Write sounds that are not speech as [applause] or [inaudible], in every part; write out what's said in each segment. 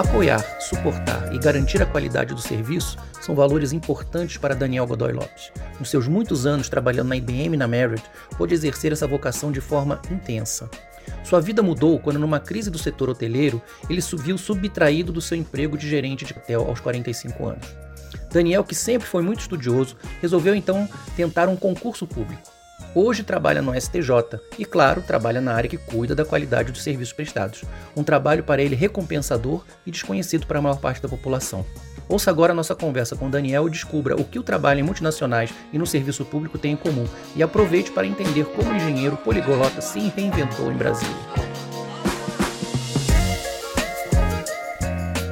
Apoiar, suportar e garantir a qualidade do serviço são valores importantes para Daniel Godoy Lopes. Nos seus muitos anos trabalhando na IBM e na Marriott, pôde exercer essa vocação de forma intensa. Sua vida mudou quando, numa crise do setor hoteleiro, ele subiu subtraído do seu emprego de gerente de hotel aos 45 anos. Daniel, que sempre foi muito estudioso, resolveu então tentar um concurso público. Hoje trabalha no STJ e, claro, trabalha na área que cuida da qualidade dos serviços prestados. Um trabalho para ele recompensador e desconhecido para a maior parte da população. Ouça agora nossa conversa com Daniel e descubra o que o trabalho em multinacionais e no serviço público tem em comum. E aproveite para entender como o engenheiro poliglota se reinventou em Brasília.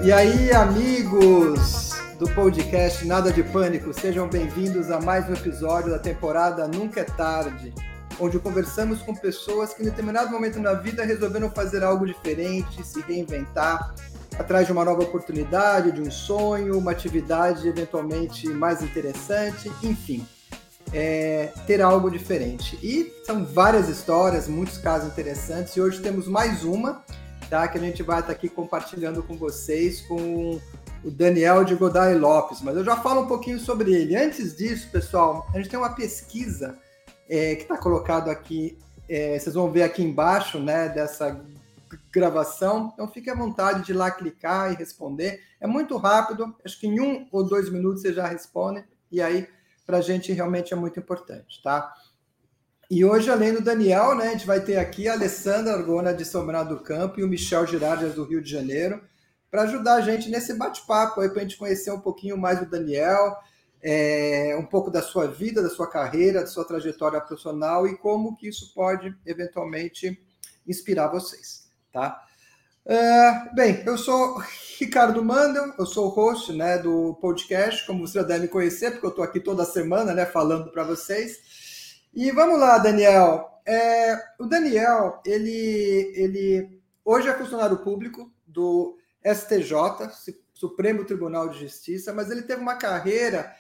E aí, amigos? Do podcast Nada de Pânico. Sejam bem-vindos a mais um episódio da temporada Nunca é Tarde, onde conversamos com pessoas que em determinado momento na vida resolveram fazer algo diferente, se reinventar, atrás de uma nova oportunidade, de um sonho, uma atividade eventualmente mais interessante, enfim. É, ter algo diferente. E são várias histórias, muitos casos interessantes, e hoje temos mais uma, tá? Que a gente vai estar aqui compartilhando com vocês com o Daniel de Godoy Lopes, mas eu já falo um pouquinho sobre ele. Antes disso, pessoal, a gente tem uma pesquisa é, que está colocado aqui, é, vocês vão ver aqui embaixo, né, dessa gravação. Então fique à vontade de lá clicar e responder. É muito rápido, acho que em um ou dois minutos você já responde, e aí para a gente realmente é muito importante, tá? E hoje, além do Daniel, né, a gente vai ter aqui a Alessandra Argona de São Bernardo do Campo e o Michel Girardi do Rio de Janeiro para ajudar a gente nesse bate-papo aí, para a gente conhecer um pouquinho mais do Daniel, é, um pouco da sua vida, da sua carreira, da sua trajetória profissional e como que isso pode eventualmente inspirar vocês, tá? Uh, bem, eu sou Ricardo Mandel, eu sou o host né, do podcast, como você já deve conhecer, porque eu estou aqui toda semana né, falando para vocês. E vamos lá, Daniel. É, o Daniel, ele, ele hoje é funcionário público do STJ, Supremo Tribunal de Justiça, mas ele teve uma carreira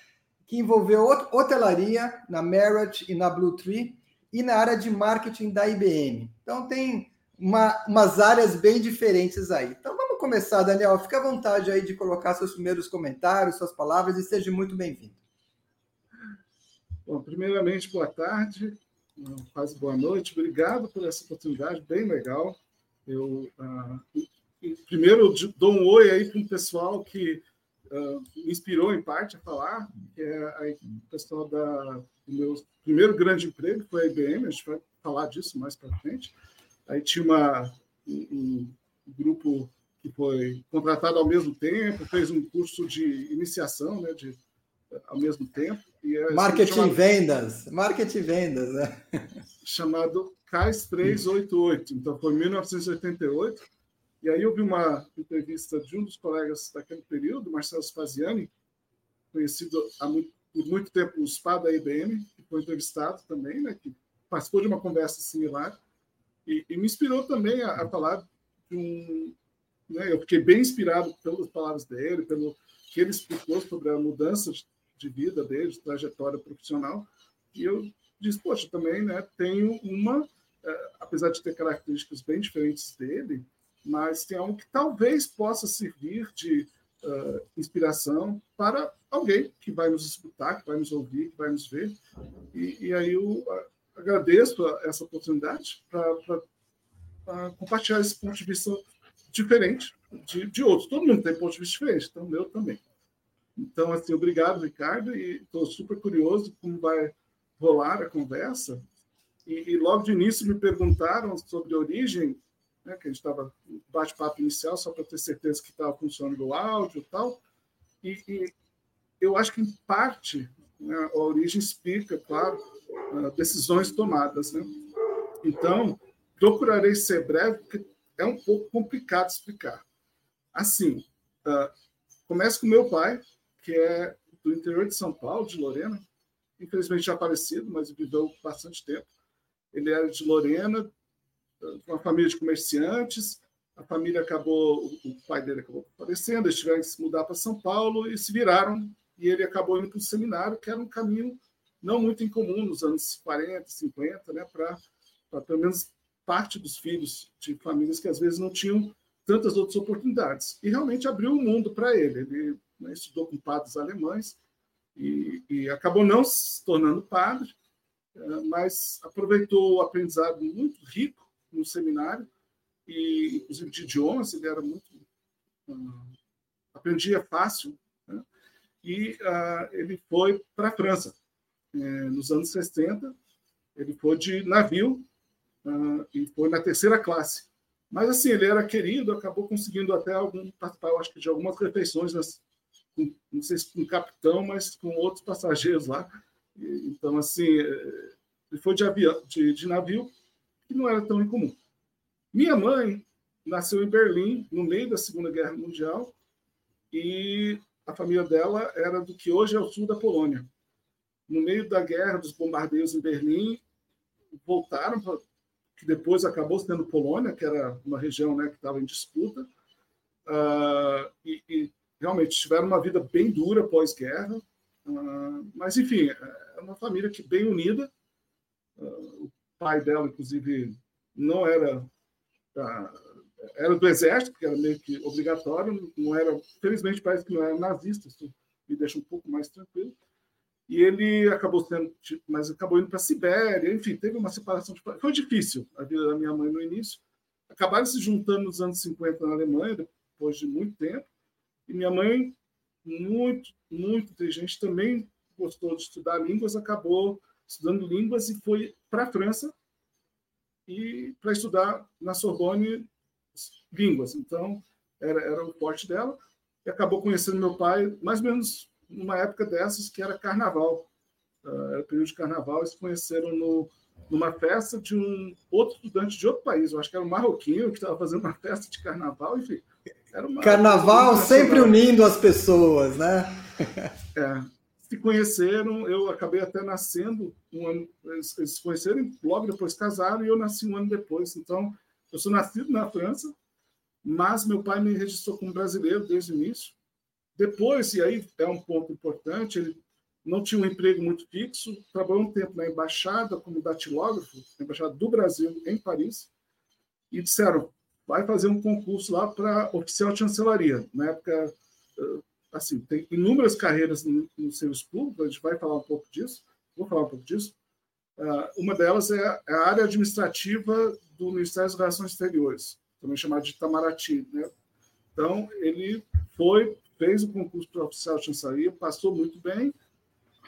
que envolveu hotelaria na Marriott e na Blue Tree e na área de marketing da IBM. Então tem uma, umas áreas bem diferentes aí. Então vamos começar, Daniel. Fique à vontade aí de colocar seus primeiros comentários, suas palavras e seja muito bem-vindo. Bom, primeiramente, boa tarde, quase boa noite. Obrigado por essa oportunidade, bem legal. Eu uh, primeiro dou um oi aí para um pessoal que uh, me inspirou em parte a falar, que é o pessoal da, do meu primeiro grande emprego, foi a IBM, a gente vai falar disso mais para frente. Aí tinha uma, um, um, grupo que foi contratado ao mesmo tempo, fez um curso de iniciação, né, de, ao mesmo tempo. E marketing chamado, vendas, marketing vendas, né? Chamado CAIS 388, então foi em 1988 e aí eu vi uma entrevista de um dos colegas daquele período, Marcelo Spaziani, conhecido há muito, por muito tempo o SPA da IBM, que foi entrevistado também, né, que participou de uma conversa similar, e, e me inspirou também a, a falar de um... Né, eu fiquei bem inspirado pelas palavras dele, pelo que ele explicou sobre a mudança de vida dele, de trajetória profissional, e eu disse, poxa, também né, tenho uma, é, apesar de ter características bem diferentes dele, mas tem algo que talvez possa servir de uh, inspiração para alguém que vai nos escutar, que vai nos ouvir, que vai nos ver. E, e aí eu agradeço essa oportunidade para compartilhar esse ponto de vista diferente de, de outros. Todo mundo tem ponto de vista diferente, então meu também. Então, assim, obrigado, Ricardo, e estou super curioso como vai rolar a conversa. E, e, logo de início me perguntaram sobre a origem né, que a gente estava bate-papo inicial, só para ter certeza que estava funcionando o áudio e tal. E, e eu acho que, em parte, né, a origem explica, claro, uh, decisões tomadas. Né? Então, procurarei ser breve, porque é um pouco complicado explicar. Assim, uh, começa com meu pai, que é do interior de São Paulo, de Lorena, infelizmente já falecido, mas viveu bastante tempo. Ele era de Lorena, uma família de comerciantes. A família acabou, o pai dele acabou falecendo, eles tiveram que se mudar para São Paulo e se viraram. E ele acabou indo para o seminário, que era um caminho não muito incomum nos anos 40, 50, né, para pelo menos parte dos filhos de famílias que às vezes não tinham tantas outras oportunidades. E realmente abriu o mundo para ele. Ele né, estudou com padres alemães e, e, acabou não se tornando padre, eh, mas aproveitou o aprendizado muito rico no seminário, e inclusive de idiomas, ele era muito. Uh, aprendia fácil, né? e uh, ele foi para a França. Eh, nos anos 60, ele foi de navio uh, e foi na terceira classe. Mas assim, ele era querido, acabou conseguindo até algum participar, acho que de algumas refeições, nas, com, não sei se com o capitão, mas com outros passageiros lá. E, então, assim, eh, ele foi de, avião, de, de navio, que não era tão incomum. Minha mãe nasceu em Berlim, no meio da Segunda Guerra Mundial, e a família dela era do que hoje é o sul da Polônia. No meio da guerra, dos bombardeios em Berlim, voltaram que depois acabou sendo Polônia, que era uma região né, que estava em disputa, uh, e, e, realmente tiveram uma vida bem dura pós-guerra, uh, mas enfim, é uma família que bem unida. Uh, pai dela, inclusive, não era era do exército, que era meio que obrigatório, não era, felizmente parece que não era nazista, isso me deixa um pouco mais tranquilo e ele acabou sendo, mas acabou indo para a Sibéria, enfim, teve uma separação. De... Foi difícil a vida da minha mãe no início. Acabaram se juntando nos anos 50 na Alemanha, depois de muito tempo, e minha mãe, muito, muito inteligente, também gostou de estudar línguas, acabou estudando línguas e foi para a França e para estudar na Sorbonne línguas. Então, era, era o forte dela. E acabou conhecendo meu pai, mais ou menos numa época dessas que era carnaval. Uh, era período de carnaval, eles conheceram no, numa festa de um outro estudante de outro país, eu acho que era um marroquino que estava fazendo uma festa de carnaval, enfim. Era uma carnaval sempre unindo as pessoas, né? é, se conheceram, eu acabei até nascendo um ano, eles, se conheceram, logo depois casaram e eu nasci um ano depois. Então, eu sou nascido na França, mas meu pai me registrou como brasileiro desde o início. Depois, e aí é um ponto importante, ele não tinha um emprego muito fixo, trabalhou um tempo na embaixada como datilógrafo, embaixada do Brasil em Paris, e disseram, vai fazer um concurso lá para oficial de chancelaria. Na época, eh, assim, tem inúmeras carreiras no, serviço público, a gente vai falar um pouco disso, vou falar um pouco disso. Uh, uma delas é a área administrativa do Ministério das Relações Exteriores, também chamada de Itamaraty. Né? Então, ele foi fez o concurso para oficial de chancelaria, passou muito bem.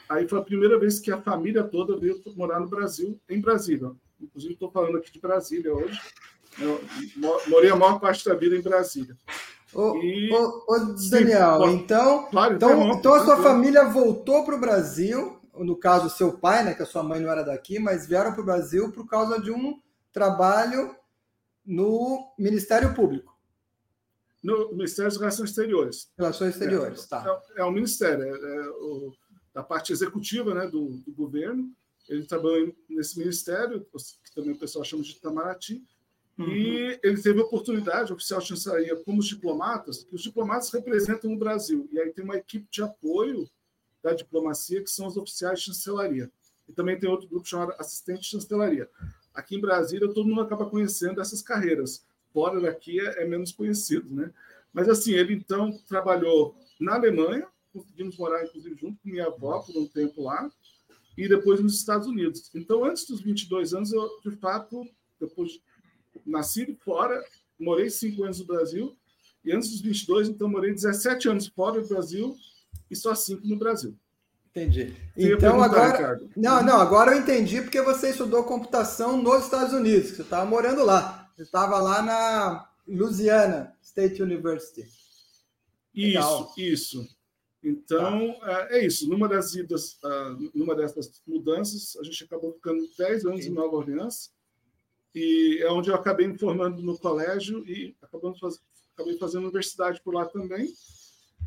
Aí foi a primeira vez que a família toda veio morar no Brasil, em Brasília. Inclusive, estou falando aqui de Brasília hoje. Eu morei a maior parte da vida em Brasília. Ô, e... ô, ô Daniel, Sim, então, claro, então, então a sua família voltou para o Brasil, no caso seu pai, né, que a sua mãe não era daqui, mas vieram para o Brasil por causa de um trabalho no Ministério Público no Ministério das Relações Exteriores. Relações Exteriores, é, tá. É, é o Ministério, é, é o, da parte executiva né, do, do, governo. Ele trabalhou nesse ministério, que também o pessoal chama de Itamaraty, uhum. e ele teve a oportunidade, oficial de chancelaria, como os diplomatas, que os diplomatas representam o Brasil, e aí tem uma equipe de apoio da diplomacia, que são os oficiais de chancelaria. E também tem outro grupo chamado assistente de chancelaria. Aqui em Brasília, todo mundo acaba conhecendo essas carreiras fora daqui é, é, menos conhecido, né? Mas assim, ele então trabalhou na Alemanha, conseguimos morar inclusive junto com minha avó por um tempo lá, e depois nos Estados Unidos. Então, antes dos 22 anos, eu de fato, depois nasci fora, morei cinco anos no Brasil, e antes dos 22, então morei 17 anos fora do Brasil e só cinco no Brasil. Entendi. então agora, Ricardo. não, não, agora eu entendi porque você estudou computação nos Estados Unidos, você estava morando lá. Eu estava lá na Louisiana State University. Legal. Isso, isso. Então, tá. é, é isso. Numa das idas, uh, numa dessas mudanças, a gente acabou ficando 10 anos em Nova Orleans, e é onde eu acabei me formando no colégio e acabamos faz... acabei fazendo universidade por lá também.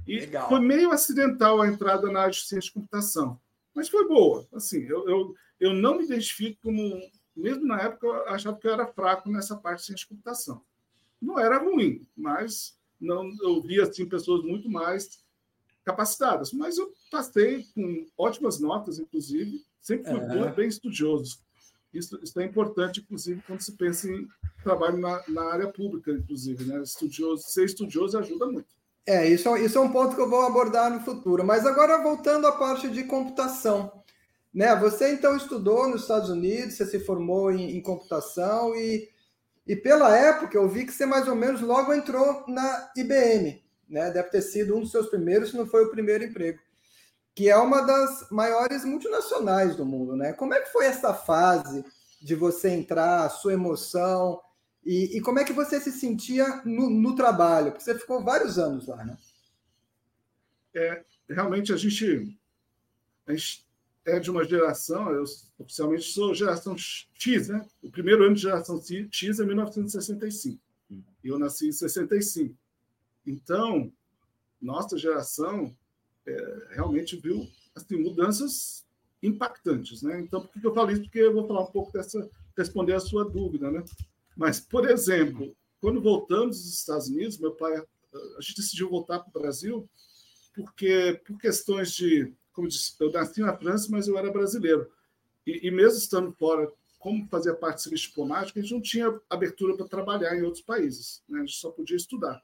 E Legal. foi meio acidental a entrada na área de ciência de computação, mas foi boa. Assim, eu, eu, eu não me identifico como mesmo na época, eu achava que eu era fraco nessa parte de ciência de computação. Não era ruim, mas não eu via assim, pessoas muito mais capacitadas. Mas eu passei com ótimas notas, inclusive, sempre fui é. bem estudioso. Isso, isso é importante, inclusive, quando se pensa em trabalho na, na área pública, inclusive. Né? Estudioso, ser estudioso ajuda muito. É, isso, é isso é um ponto que eu vou abordar no futuro. Mas agora, voltando à parte de computação. Né? Você, então, estudou nos Estados Unidos, você se formou em, em computação e, e, pela época, eu vi que você, mais ou menos, logo entrou na IBM. Né? Deve ter sido um dos seus primeiros, se não foi o primeiro emprego que é uma das maiores multinacionais do mundo, né? Como é que foi essa fase de você entrar, a sua emoção e, e como é que você se sentia no, no, trabalho? Porque você ficou vários anos lá, né? É, realmente a gente, a gente é de uma geração, eu oficialmente sou geração X, né? O primeiro ano de geração X é 1965. E eu nasci em 65. Então, nossa geração é, realmente viu assim, mudanças impactantes. Né? Então, por que eu falo isso? Porque eu vou falar um pouco dessa, responder a sua dúvida. Né? Mas, por exemplo, quando voltamos dos Estados Unidos, meu pai, a gente decidiu voltar para o Brasil porque, por questões de, como disse, eu nasci na França, mas eu era brasileiro. E, e mesmo estando fora, como fazia parte do serviço diplomático, a gente não tinha abertura para trabalhar em outros países. Né? A gente só podia estudar.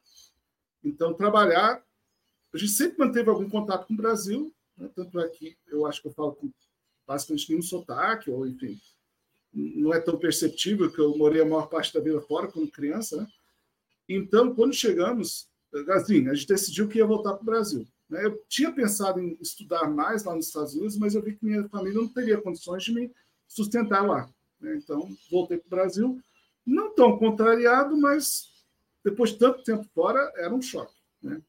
Então, trabalhar a gente sempre manteve algum contato com o Brasil, né? tanto é que eu acho que eu falo com basicamente nenhum sotaque, ou enfim, não é tão perceptível que eu morei a maior parte da vida fora quando criança. Né? Então, quando chegamos, assim, a gente decidiu que ia voltar para o Brasil. Né? Eu tinha pensado em estudar mais lá nos Estados Unidos, mas eu vi que minha família não teria condições de me sustentar lá. Né? Então, voltei para o Brasil, não tão contrariado, mas depois de tanto tempo fora, era um choque né?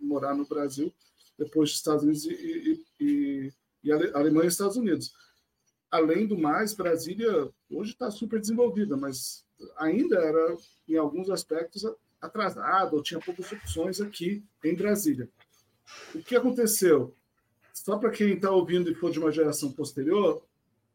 morar no Brasil depois dos Estados Unidos e, e, e, e Alemanha e Estados Unidos. Além do mais, Brasília hoje está super desenvolvida, mas ainda era, em alguns aspectos, atrasada, ou tinha poucas opções aqui em Brasília. O que aconteceu? Só para quem está ouvindo e for de uma geração posterior,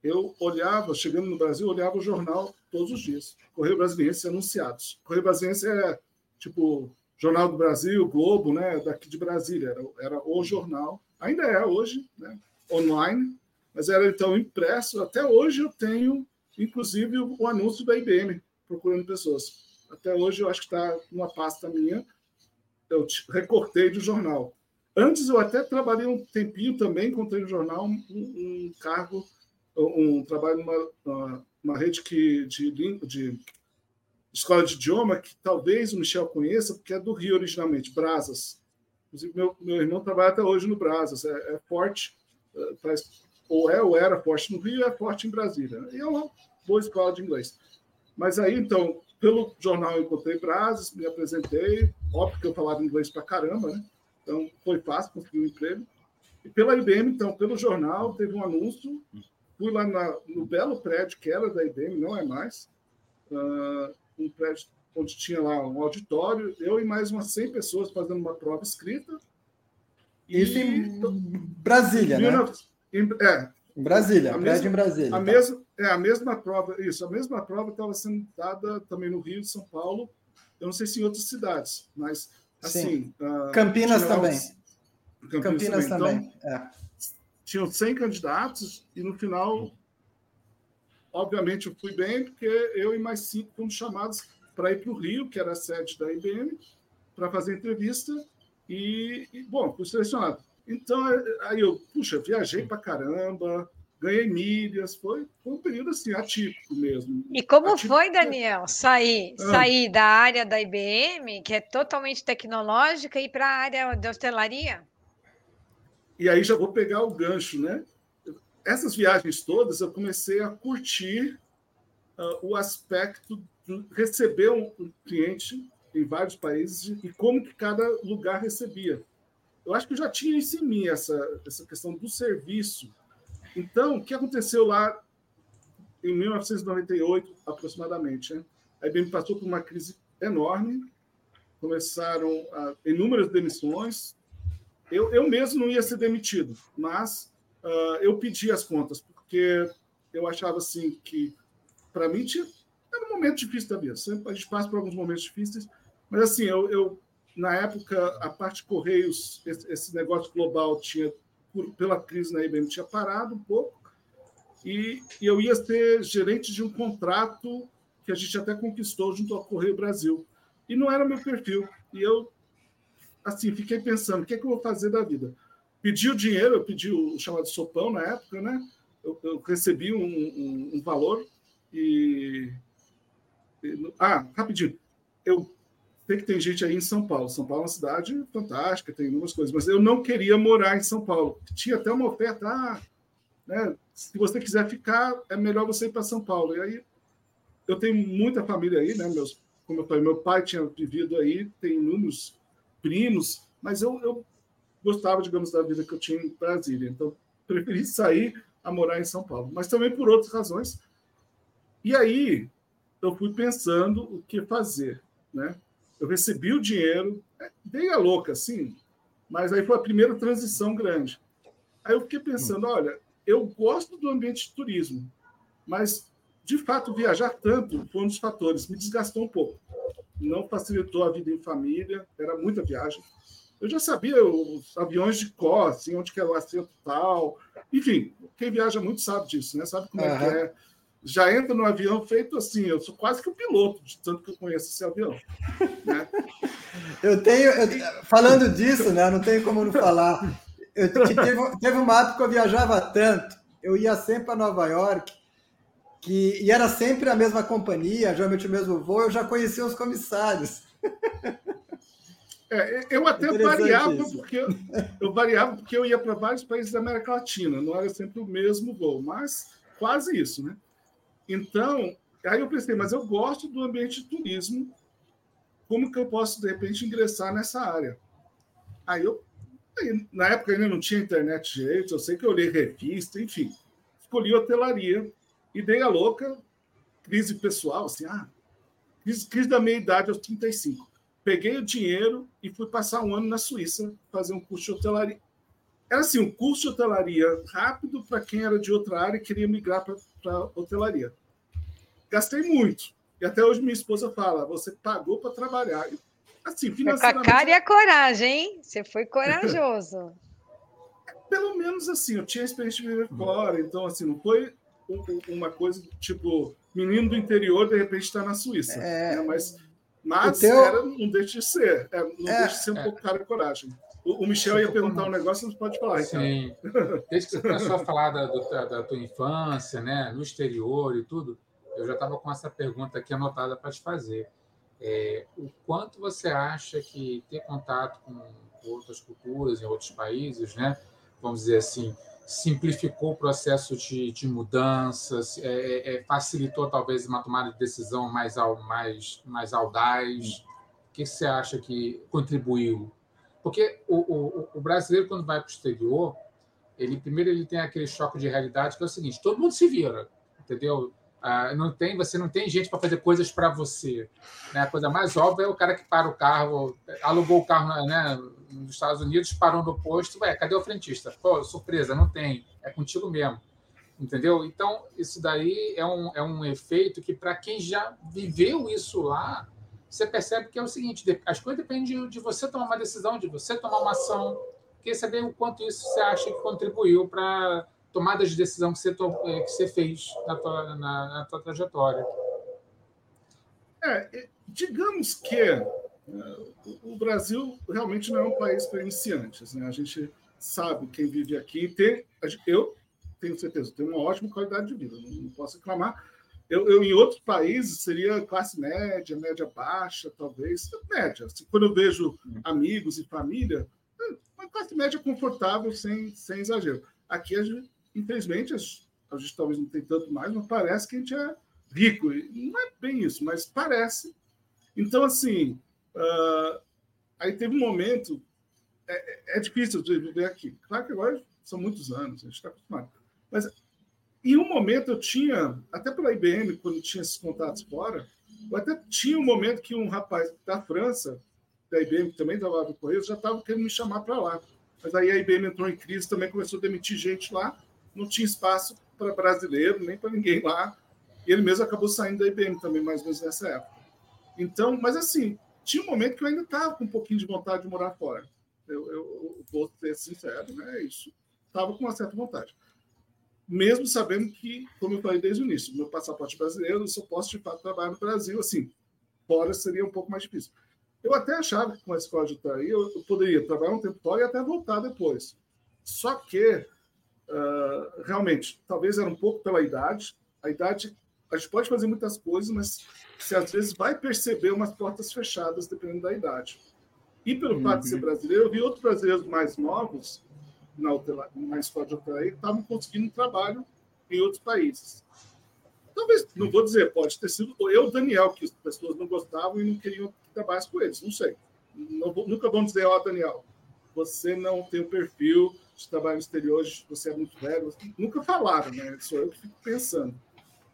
eu olhava, chegando no Brasil, olhava o jornal todos os dias. Correio Brasiliense anunciados. Correio Brasiliense é tipo Jornal do Brasil, Globo, né, daqui de Brasília, era, era o jornal, ainda é hoje, né, online, mas era então impresso. Até hoje eu tenho, inclusive, o anúncio da IBM procurando pessoas. Até hoje eu acho que está numa pasta minha, eu recortei do jornal. Antes eu até trabalhei um tempinho também, encontrei no jornal um, um cargo, um trabalho numa uma rede que, de, de escola de idioma que talvez o Michel conheça, porque é do Rio originalmente, Brasas. Inclusive, meu, meu irmão trabalha até hoje no Brasas, é, é forte, faz, ou é ou era forte no Rio, é forte em Brasília. E é uma boa escola de inglês. Mas aí, então, pelo jornal eu encontrei Brasas, me apresentei, óbvio que eu falava inglês para caramba, né? Então, foi fácil conseguir um emprego. E pela IBM, então, pelo jornal, teve um anúncio, fui lá na, no belo prédio que era da IBM, não é mais, uh, um prédio onde tinha lá um auditório, eu e mais umas 100 pessoas fazendo uma prova escrita. Isso em Brasília, né? Em, é. Em Brasília, a mesma, em Brasília. A, tá. mesma, é, a mesma prova, isso, a mesma prova estava sendo dada também no Rio, São Paulo, eu não sei se em outras cidades, mas assim... Uh, Campinas também. Campinas, Campinas também. também. Então, é. Tinham 100 candidatos e no final Obviamente, eu fui bem, porque eu e mais cinco fomos chamados para ir para o Rio, que era a sede da IBM, para fazer entrevista. E, e, bom, fui selecionado. Então, é, aí eu, puxa, viajei para caramba, ganhei milhas, foi, foi um período assim, atípico mesmo. E como atípico, foi, Daniel, sair, ah. sair da área da IBM, que é totalmente tecnológica, e para a área de hostelaria? E aí já vou pegar o gancho, né? Essas viagens todas eu comecei a curtir uh, o aspecto de receber um, cliente em vários países e como que cada lugar recebia. Eu acho que eu já tinha isso em mim, essa, essa questão do serviço. Então, o que aconteceu lá em 1998, aproximadamente? Né? A IBM passou por uma crise enorme, começaram a, inúmeras demissões. Eu, eu mesmo não ia ser demitido, mas uh, eu pedi as contas, porque eu achava assim que, para mim, tinha, era um momento difícil da vida. Sempre a gente passa por alguns momentos difíceis, mas assim, eu, eu na época, a parte de Correios, esse, esse negócio global tinha, por, pela crise na IBM, tinha parado um pouco. e, e eu ia ser gerente de um contrato que a gente até conquistou junto ao Correio Brasil. E não era meu perfil. E eu, assim, fiquei pensando, o que é que eu vou fazer da vida? Pedi o dinheiro, eu pedi o chamado sopão na época, né? Eu, eu recebi um, um, um valor e, e... Ah, rapidinho. Eu sei que tem gente aí em São Paulo. São Paulo é uma cidade fantástica, tem algumas coisas, mas eu não queria morar em São Paulo. Tinha até uma oferta, ah, né, se você quiser ficar, é melhor você ir para São Paulo. E aí eu tenho muita família aí, né? Meus, como eu falei, meu pai tinha vivido aí, tem inúmeros primos, mas eu, eu gostava, digamos, da vida que eu tinha em Brasília. Então, preferi sair a morar em São Paulo, mas também por outras razões. E aí eu fui pensando o que fazer, né? Eu recebi o dinheiro, é, dei a louca, assim, mas aí foi a primeira transição grande. Aí eu fiquei pensando, olha, eu gosto do ambiente de turismo, mas de fato viajar tanto foi um dos fatores, me desgastou um pouco. Não facilitou a vida em família, era muita viagem. Eu já sabia os aviões de cor, assim, onde que é o assento tal. Enfim, quem viaja muito sabe disso, né? Sabe como uhum. é que é. Já entra no avião feito assim, eu sou quase que um piloto, de tanto que eu conheço esse avião. Né? [laughs] Eu tenho, eu, falando disso, né? Não tenho como não falar. Eu, teve, teve uma época que eu viajava tanto, eu ia sempre para Nova York, que, e era sempre a mesma companhia, geralmente o mesmo voo, eu já conhecia os comissários. [laughs] É, eu até variava porque eu, eu, variava porque eu ia para vários países da América Latina, não era sempre o mesmo voo, mas quase isso, né? Então, aí eu pensei, mas eu gosto do ambiente de turismo, como que eu posso de repente ingressar nessa área? Aí eu na época ainda não tinha internet direito, eu sei que eu li revista, enfim. Escolhi hotelaria e dei a louca, crise pessoal, assim, ah, crise, crise da meia-idade aos 35. Peguei o dinheiro e fui passar um ano na Suíça, fazer um curso de hotelaria. Era assim, um curso de hotelaria rápido para quem era de outra área e queria migrar para hotelaria. Gastei muito. E até hoje minha esposa fala: você pagou para trabalhar. Assim, financeiramente... Com a cara e a coragem, hein? Você foi corajoso. [laughs] Pelo menos assim, eu tinha experiência de viver fora, então assim, não foi uma coisa tipo menino do interior de repente está na Suíça. É... Né? Mas, mas teu... era, não deixa de ser. É, não é... deixa de ser um é. pouco cara e coragem. O, o Michel ia perguntar um negócio, você pode falar. Sim. Desde que você começou a falar da, da, da, tua infância, né, no exterior e tudo, eu já estava com essa pergunta aqui anotada para te fazer. É, o quanto você acha que ter contato com outras culturas em outros países, né, vamos dizer assim, simplificou o processo de, de mudanças, é, é, é, facilitou talvez uma tomada de decisão mais, mais, mais audaz? O que você acha que contribuiu? Porque o, o, o brasileiro, quando vai para o exterior, ele primeiro ele tem aquele choque de realidade que é o seguinte: todo mundo se vira, entendeu? Ah, não tem, você não tem gente para fazer coisas para você. Né? A coisa mais óbvia é o cara que para o carro, alugou o carro né, nos Estados Unidos, parou no posto, ué, cadê o frentista? Pô, surpresa, não tem, é contigo mesmo. Entendeu? Então, isso daí é um, é um efeito que, para quem já viveu isso lá, você percebe que é o seguinte: as coisas dependem de, você tomar uma decisão, de você tomar uma ação. Queria saber o quanto isso você acha que contribuiu para tomadas de decisão que você, é, que você fez na tua, na, na tua trajetória. É, digamos que é, o Brasil realmente não é um país para iniciantes. Né? A gente sabe quem vive aqui. Tem, eu tenho certeza, tem uma ótima qualidade de vida, não, posso reclamar. Eu, eu, em outros países, seria classe média, média baixa, talvez. Média. Quando eu vejo amigos e família, é uma classe média confortável, sem, sem exagero. Aqui a gente infelizmente, a gente talvez não tenha tanto mais, mas parece que a gente é rico. Não é bem isso, mas parece. Então, assim, uh, aí teve um momento. É, é, difícil de viver aqui. Claro que agora são muitos anos, a gente está acostumado. Mas em um momento eu tinha, até pela IBM, quando tinha esses contatos fora, eu até tinha um momento que um rapaz da França, da IBM, que também trabalhava no Correio, já estava querendo me chamar para lá. Mas aí a IBM entrou em crise, também começou a demitir gente lá não tinha espaço para brasileiro, nem para ninguém lá. E ele mesmo acabou saindo da IBM também, mais ou menos nessa época. Então, mas assim, tinha um momento que eu ainda estava com um pouquinho de vontade de morar fora. Eu, eu, eu vou ser sincero, né? Isso. Estava com uma certa vontade. mesmo sabendo que, como eu falei desde o início, meu passaporte brasileiro, eu só posso de fato trabalhar no Brasil, assim, fora seria um pouco mais difícil. Eu até achava que com a escola de TI eu, eu poderia trabalhar um tempo fora e até voltar depois. Só que, uh, realmente, talvez era um pouco pela idade. A idade, a gente pode fazer muitas coisas, mas você às vezes vai perceber umas portas fechadas dependendo da idade. E pelo uhum. fato de ser uhum. brasileiro, eu vi outros brasileiros mais novos na, na escola de hotelaria que estavam conseguindo trabalho em outros países. Talvez, não vou dizer, pode ter sido eu, Daniel, que as pessoas não gostavam e não queriam que trabalhasse com eles, não sei. Não nunca vão dizer, ó, oh, Daniel, você não tem o perfil de trabalho exterior, você é muito velho. Nunca falaram, né? Sou eu que fico pensando.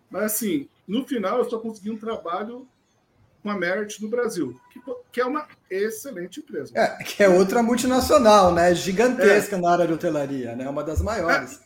Mas, assim, no final, eu só consegui um trabalho com a Merit no Brasil, que, que é uma excelente empresa. É, que é outra multinacional, né? Gigantesca é. na área de hotelaria, né? Uma das maiores.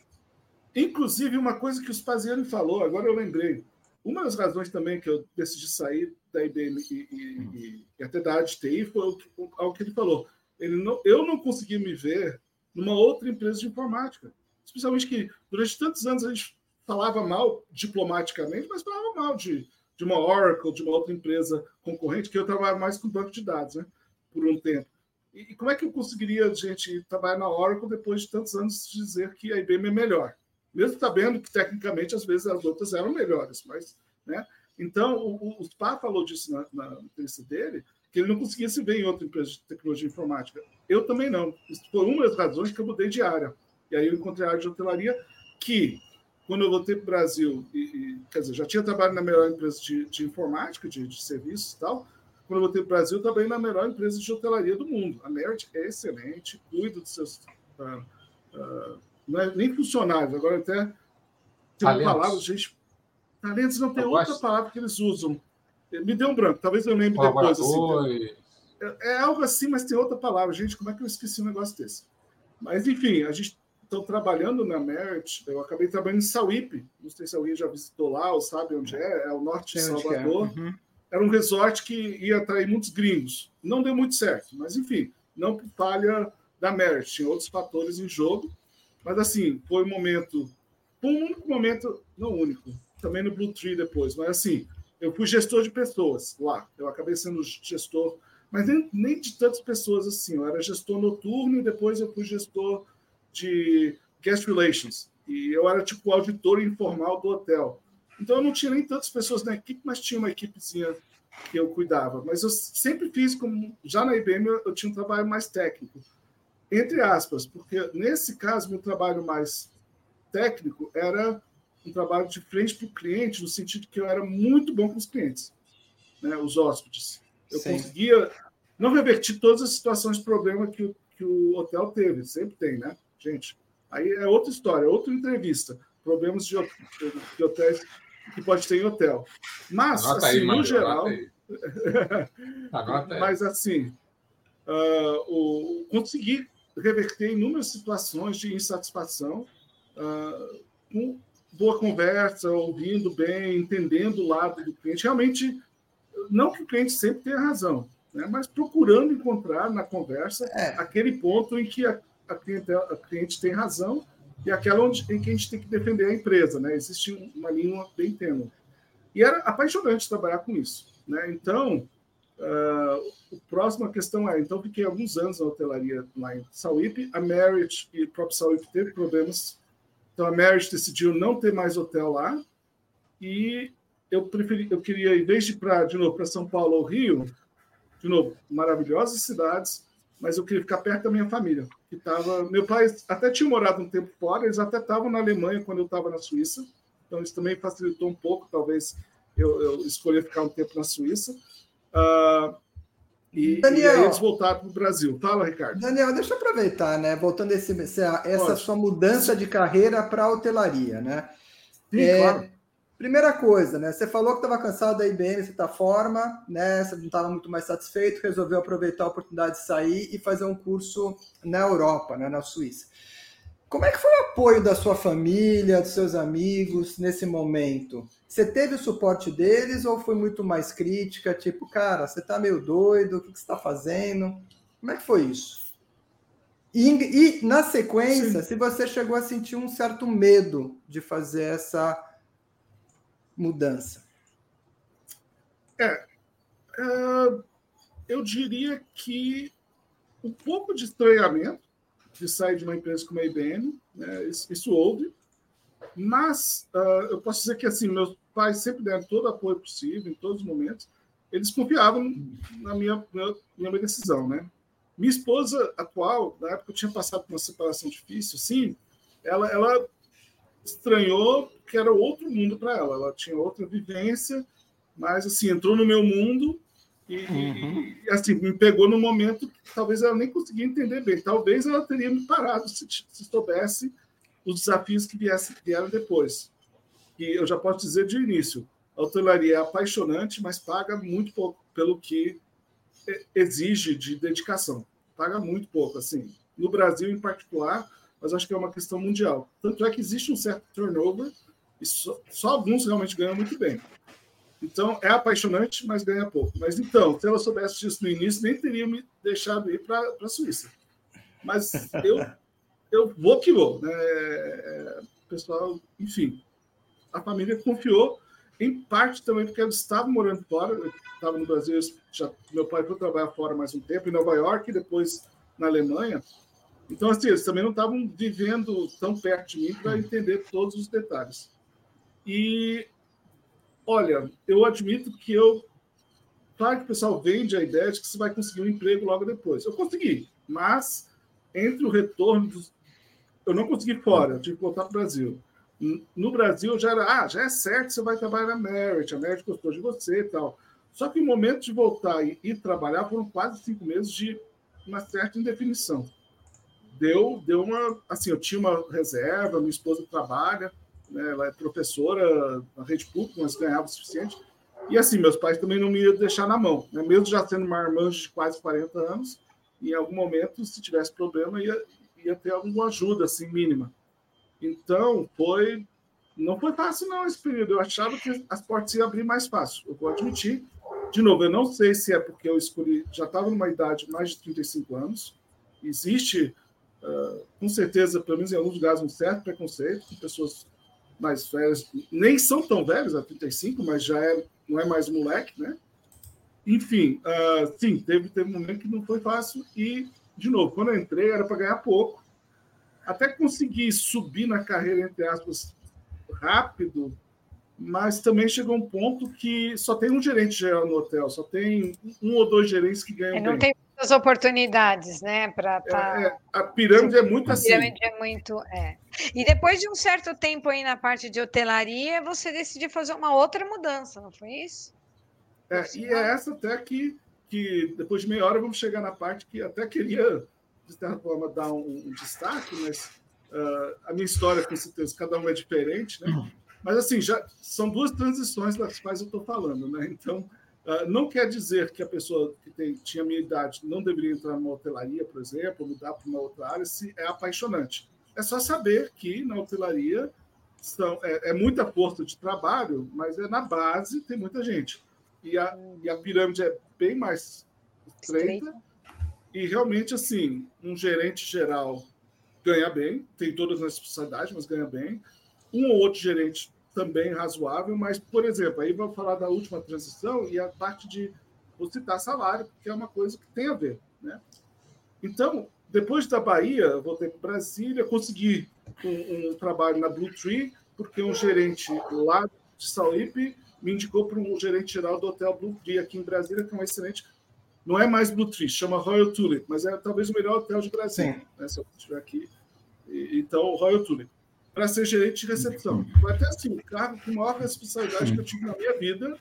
É. Inclusive, uma coisa que o Spaziani falou, agora eu lembrei. Uma das razões também que eu decidi sair da IBM e, e, e até da área de TI foi algo que ele falou. Ele não, eu não consegui me ver numa outra empresa de informática. Especialmente que durante tantos anos a gente falava mal diplomaticamente, mas falava mal de de uma Oracle, de uma outra empresa concorrente, que eu trabalho mais com banco de dados, né? Por um tempo. E, como é que eu conseguiria, gente, trabalhar na Oracle depois de tantos anos dizer que a IBM é melhor? Mesmo sabendo que, tecnicamente, às vezes as outras eram melhores, mas, né? Então, o, o Spa falou disso na, na entrevista dele, que ele não conseguia se ver em outra empresa de tecnologia informática. Eu também não. Isso foi uma das razões que eu mudei de área. E aí eu encontrei a área de hotelaria, que quando eu voltei para o Brasil, e, e, quer dizer, já tinha trabalhado na melhor empresa de, de informática, de, de serviços e tal. Quando eu voltei para o Brasil, trabalhei na melhor empresa de hotelaria do mundo. A Merit é excelente, cuida dos seus. Uh, uh, não é nem funcionários, agora até tem uma palavra, gente. Talentos não tem eu outra gosto. palavra que eles usam. Me deu um branco, talvez eu lembre depois. Assim, é, é algo assim, mas tem outra palavra. Gente, como é que eu esqueci um negócio desse? Mas, enfim, a gente estão trabalhando na Merit. Eu acabei trabalhando em Sauípe. Não sei se alguém já visitou lá ou sabe onde é. É o norte de é. Salvador. É. Uhum. Era um resort que ia atrair muitos gringos. Não deu muito certo, mas enfim, não por falha da Merit. Tinha outros fatores em jogo. Mas assim, foi um momento. Um único momento, não único, também no Blue Tree depois, mas assim, eu fui gestor de pessoas lá. Eu acabei sendo gestor, mas nem, nem de tantas pessoas assim. Eu era gestor noturno e depois eu fui gestor de guest relations. E eu era tipo auditor informal do hotel. Então eu não tinha nem tantas pessoas na equipe, mas tinha uma equipezinha que eu cuidava. Mas eu sempre fiz como já na IBM eu, eu tinha um trabalho mais técnico, entre aspas, porque nesse caso meu trabalho mais técnico era um trabalho de frente para o cliente, no sentido que eu era muito bom com os clientes, né, os hóspedes. Eu Sim. conseguia não revertir todas as situações de problema que o, que o hotel teve, sempre tem, né? Gente, aí é outra história, outra entrevista. Problemas de, de hotéis que pode ter em hotel. Mas, anota assim, aí, [laughs] no geral. mas, assim, uh, o, consegui reverter inúmeras situações de insatisfação uh, com boa conversa, ouvindo bem, entendendo o lado do cliente. Realmente, não que o cliente sempre tenha razão, né, mas procurando encontrar na conversa é. aquele ponto em que a, a, cliente, a cliente tem razão e aquela onde, em que a gente tem que defender a empresa. Né? Existe uma linha bem tênue. E era apaixonante trabalhar com isso. Né? Então, uh, a próxima questão é: então, fiquei alguns anos na hotelaria lá em Sauípe, a Merit e o próprio Sauípe teve problemas. Então, a Merit decidiu não ter mais hotel lá e eu preferi, eu queria, em vez de ir para de novo para São Paulo ou Rio, de novo, maravilhosas cidades, mas eu queria ficar perto da minha família, que estava. Meu pai até tinha morado um tempo fora, eles até estavam na Alemanha quando eu estava na Suíça, então isso também facilitou um pouco, talvez eu, eu escolhi ficar um tempo na Suíça. Uh, e, Daniel, e eles voltaram para o Brasil. Fala, Ricardo. Daniel, deixa eu aproveitar, né? Voltando esse, essa, essa sua mudança de carreira para a hotelaria, né? Sim, é, claro. Primeira coisa, né? Você falou que estava cansado da IBM, você forma, né? Você não estava muito mais satisfeito, resolveu aproveitar a oportunidade de sair e fazer um curso na Europa, né? na Suíça. Como é que foi o apoio da sua família, dos seus amigos nesse momento? Você teve o suporte deles ou foi muito mais crítica? Tipo, cara, você está meio doido, o que você está fazendo? Como é que foi isso? E, e na sequência, Sim. se você chegou a sentir um certo medo de fazer essa mudança. É, é eu diria que um pouco de estranhamento de sair de uma empresa como a IBM, né, isso, isso houve, mas uh, eu posso dizer que assim meus pais sempre deram todo o apoio possível em todos os momentos. Eles confiavam na minha, minha, minha decisão, né? Minha esposa atual, na época eu tinha passado por uma separação difícil, sim, ela, ela estranhou que era outro mundo para ela. Ela tinha outra vivência, mas assim entrou no meu mundo e, uhum. e, assim me pegou no momento que talvez ela nem conseguia entender bem. Talvez ela teria me parado se, se soubesse os desafios que viessem, vieram depois. E eu já posso dizer de início, a hotelaria é apaixonante, mas paga muito pouco pelo que exige de dedicação. Paga muito pouco, assim. No Brasil, em particular, mas acho que é uma questão mundial. Tanto é que existe um certo turnover e só, só alguns realmente ganham muito bem. Então, é apaixonante, mas ganha pouco. Mas então, se ela soubesse disso no início, nem teria me deixado ir para a Suíça. Mas [laughs] eu, eu vou que vou. Né? É, pessoal, enfim, a família confiou, em parte também porque eles estavam morando fora, eu estava no Brasil, já, meu pai foi trabalhar fora mais um tempo, em Nova York, e depois na Alemanha. Então, assim, eles também não estavam vivendo tão perto de mim para entender todos os detalhes. E, olha, eu admito que eu. Claro que o pessoal vende a ideia de que você vai conseguir um emprego logo depois. Eu consegui, mas entre o retorno. Dos... Eu não consegui fora, tive que voltar para o Brasil. No Brasil já era, ah, já é certo, você vai trabalhar na Merit, a Merit gostou de você e tal. Só que o momento de voltar e ir trabalhar foram quase cinco meses de uma certa indefinição. Deu, deu uma, assim, eu tinha uma reserva, minha esposa trabalha, né, ela é professora na rede pública, mas ganhava o suficiente. E assim, meus pais também não me iam deixar na mão, né? mesmo já sendo uma irmã de quase 40 anos, em algum momento, se tivesse problema, ia, ia ter alguma ajuda, assim, mínima. Então, foi. Não foi fácil, não, esse período. Eu achava que as portas iam abrir mais fácil. Eu vou admitir. De novo, eu não sei se é porque eu escolhi. Já estava numa idade mais de 35 anos. Existe, uh, com certeza, pelo menos em alguns lugares, um certo preconceito com pessoas mais velhas. Nem são tão velhas, a 35, mas já é, não é mais moleque, né? Enfim, uh, sim, teve, teve um momento que não foi fácil. E, de novo, quando eu entrei, era para ganhar pouco até conseguir subir na carreira, entre aspas, rápido, mas também chegou um ponto que só tem um gerente geral no hotel, só tem um ou dois gerentes que ganham. É, não bem. tem muitas oportunidades, né? Pra tá... É, é, a pirâmide é muito assim. A pirâmide é muito. É. E depois de um certo tempo aí na parte de hotelaria, você decidiu fazer uma outra mudança, não foi isso? É, e é essa até que, que depois de meia hora vamos chegar na parte que até queria de certa forma, dar um, um destaque, mas uh, a minha história, com certeza, cada uma é diferente, né? Mas, assim, já são duas transições das quais eu estou falando, né? Então, uh, não quer dizer que a pessoa que tem, tinha a minha idade não deveria entrar numa hotelaria, por exemplo, mudar para uma outra área, se é apaixonante. É só saber que na hotelaria são, é, é muita força de trabalho, mas é na base tem muita gente. E a, e a pirâmide é bem mais estreita. estreita e realmente, assim, um gerente geral ganha bem, tem todas as responsabilidades, mas ganha bem. Um ou outro gerente também razoável, mas, por exemplo, aí vou falar da última transição e a parte de vou citar salário, porque é uma coisa que tem a ver. Né? Então, depois da Bahia, voltei para Brasília, consegui um, um, trabalho na Blue Tree, porque um gerente lá de Sauípe me indicou para um gerente geral do Hotel Blue Tree aqui em Brasília, que é um excelente não é mais Blue Tree, chama Royal Tulip, mas é talvez o melhor hotel de Brasil, né, se eu estiver aqui. E, então, Royal Tulip. Para ser gerente de recepção. Foi até assim, o cargo com maior responsabilidade que eu tive na minha vida,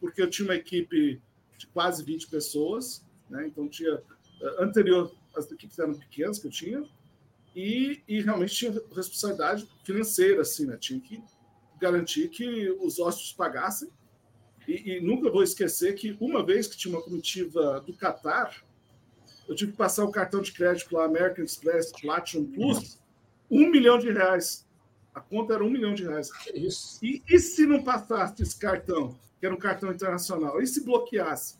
porque eu tinha uma equipe de quase 20 pessoas, né, então tinha. Eh, anterior, as equipes eram pequenas que eu tinha, e, e realmente tinha responsabilidade financeira, assim, né? Tinha que garantir que os hóspedes pagassem e, e, nunca vou esquecer que uma vez que tinha uma comitiva do Qatar, eu tive que passar o cartão de crédito lá, American Express Platinum Plus, um milhão de reais. A conta era um milhão de reais. Isso. E, e se não passasse esse cartão, que era um cartão internacional, e se bloqueasse?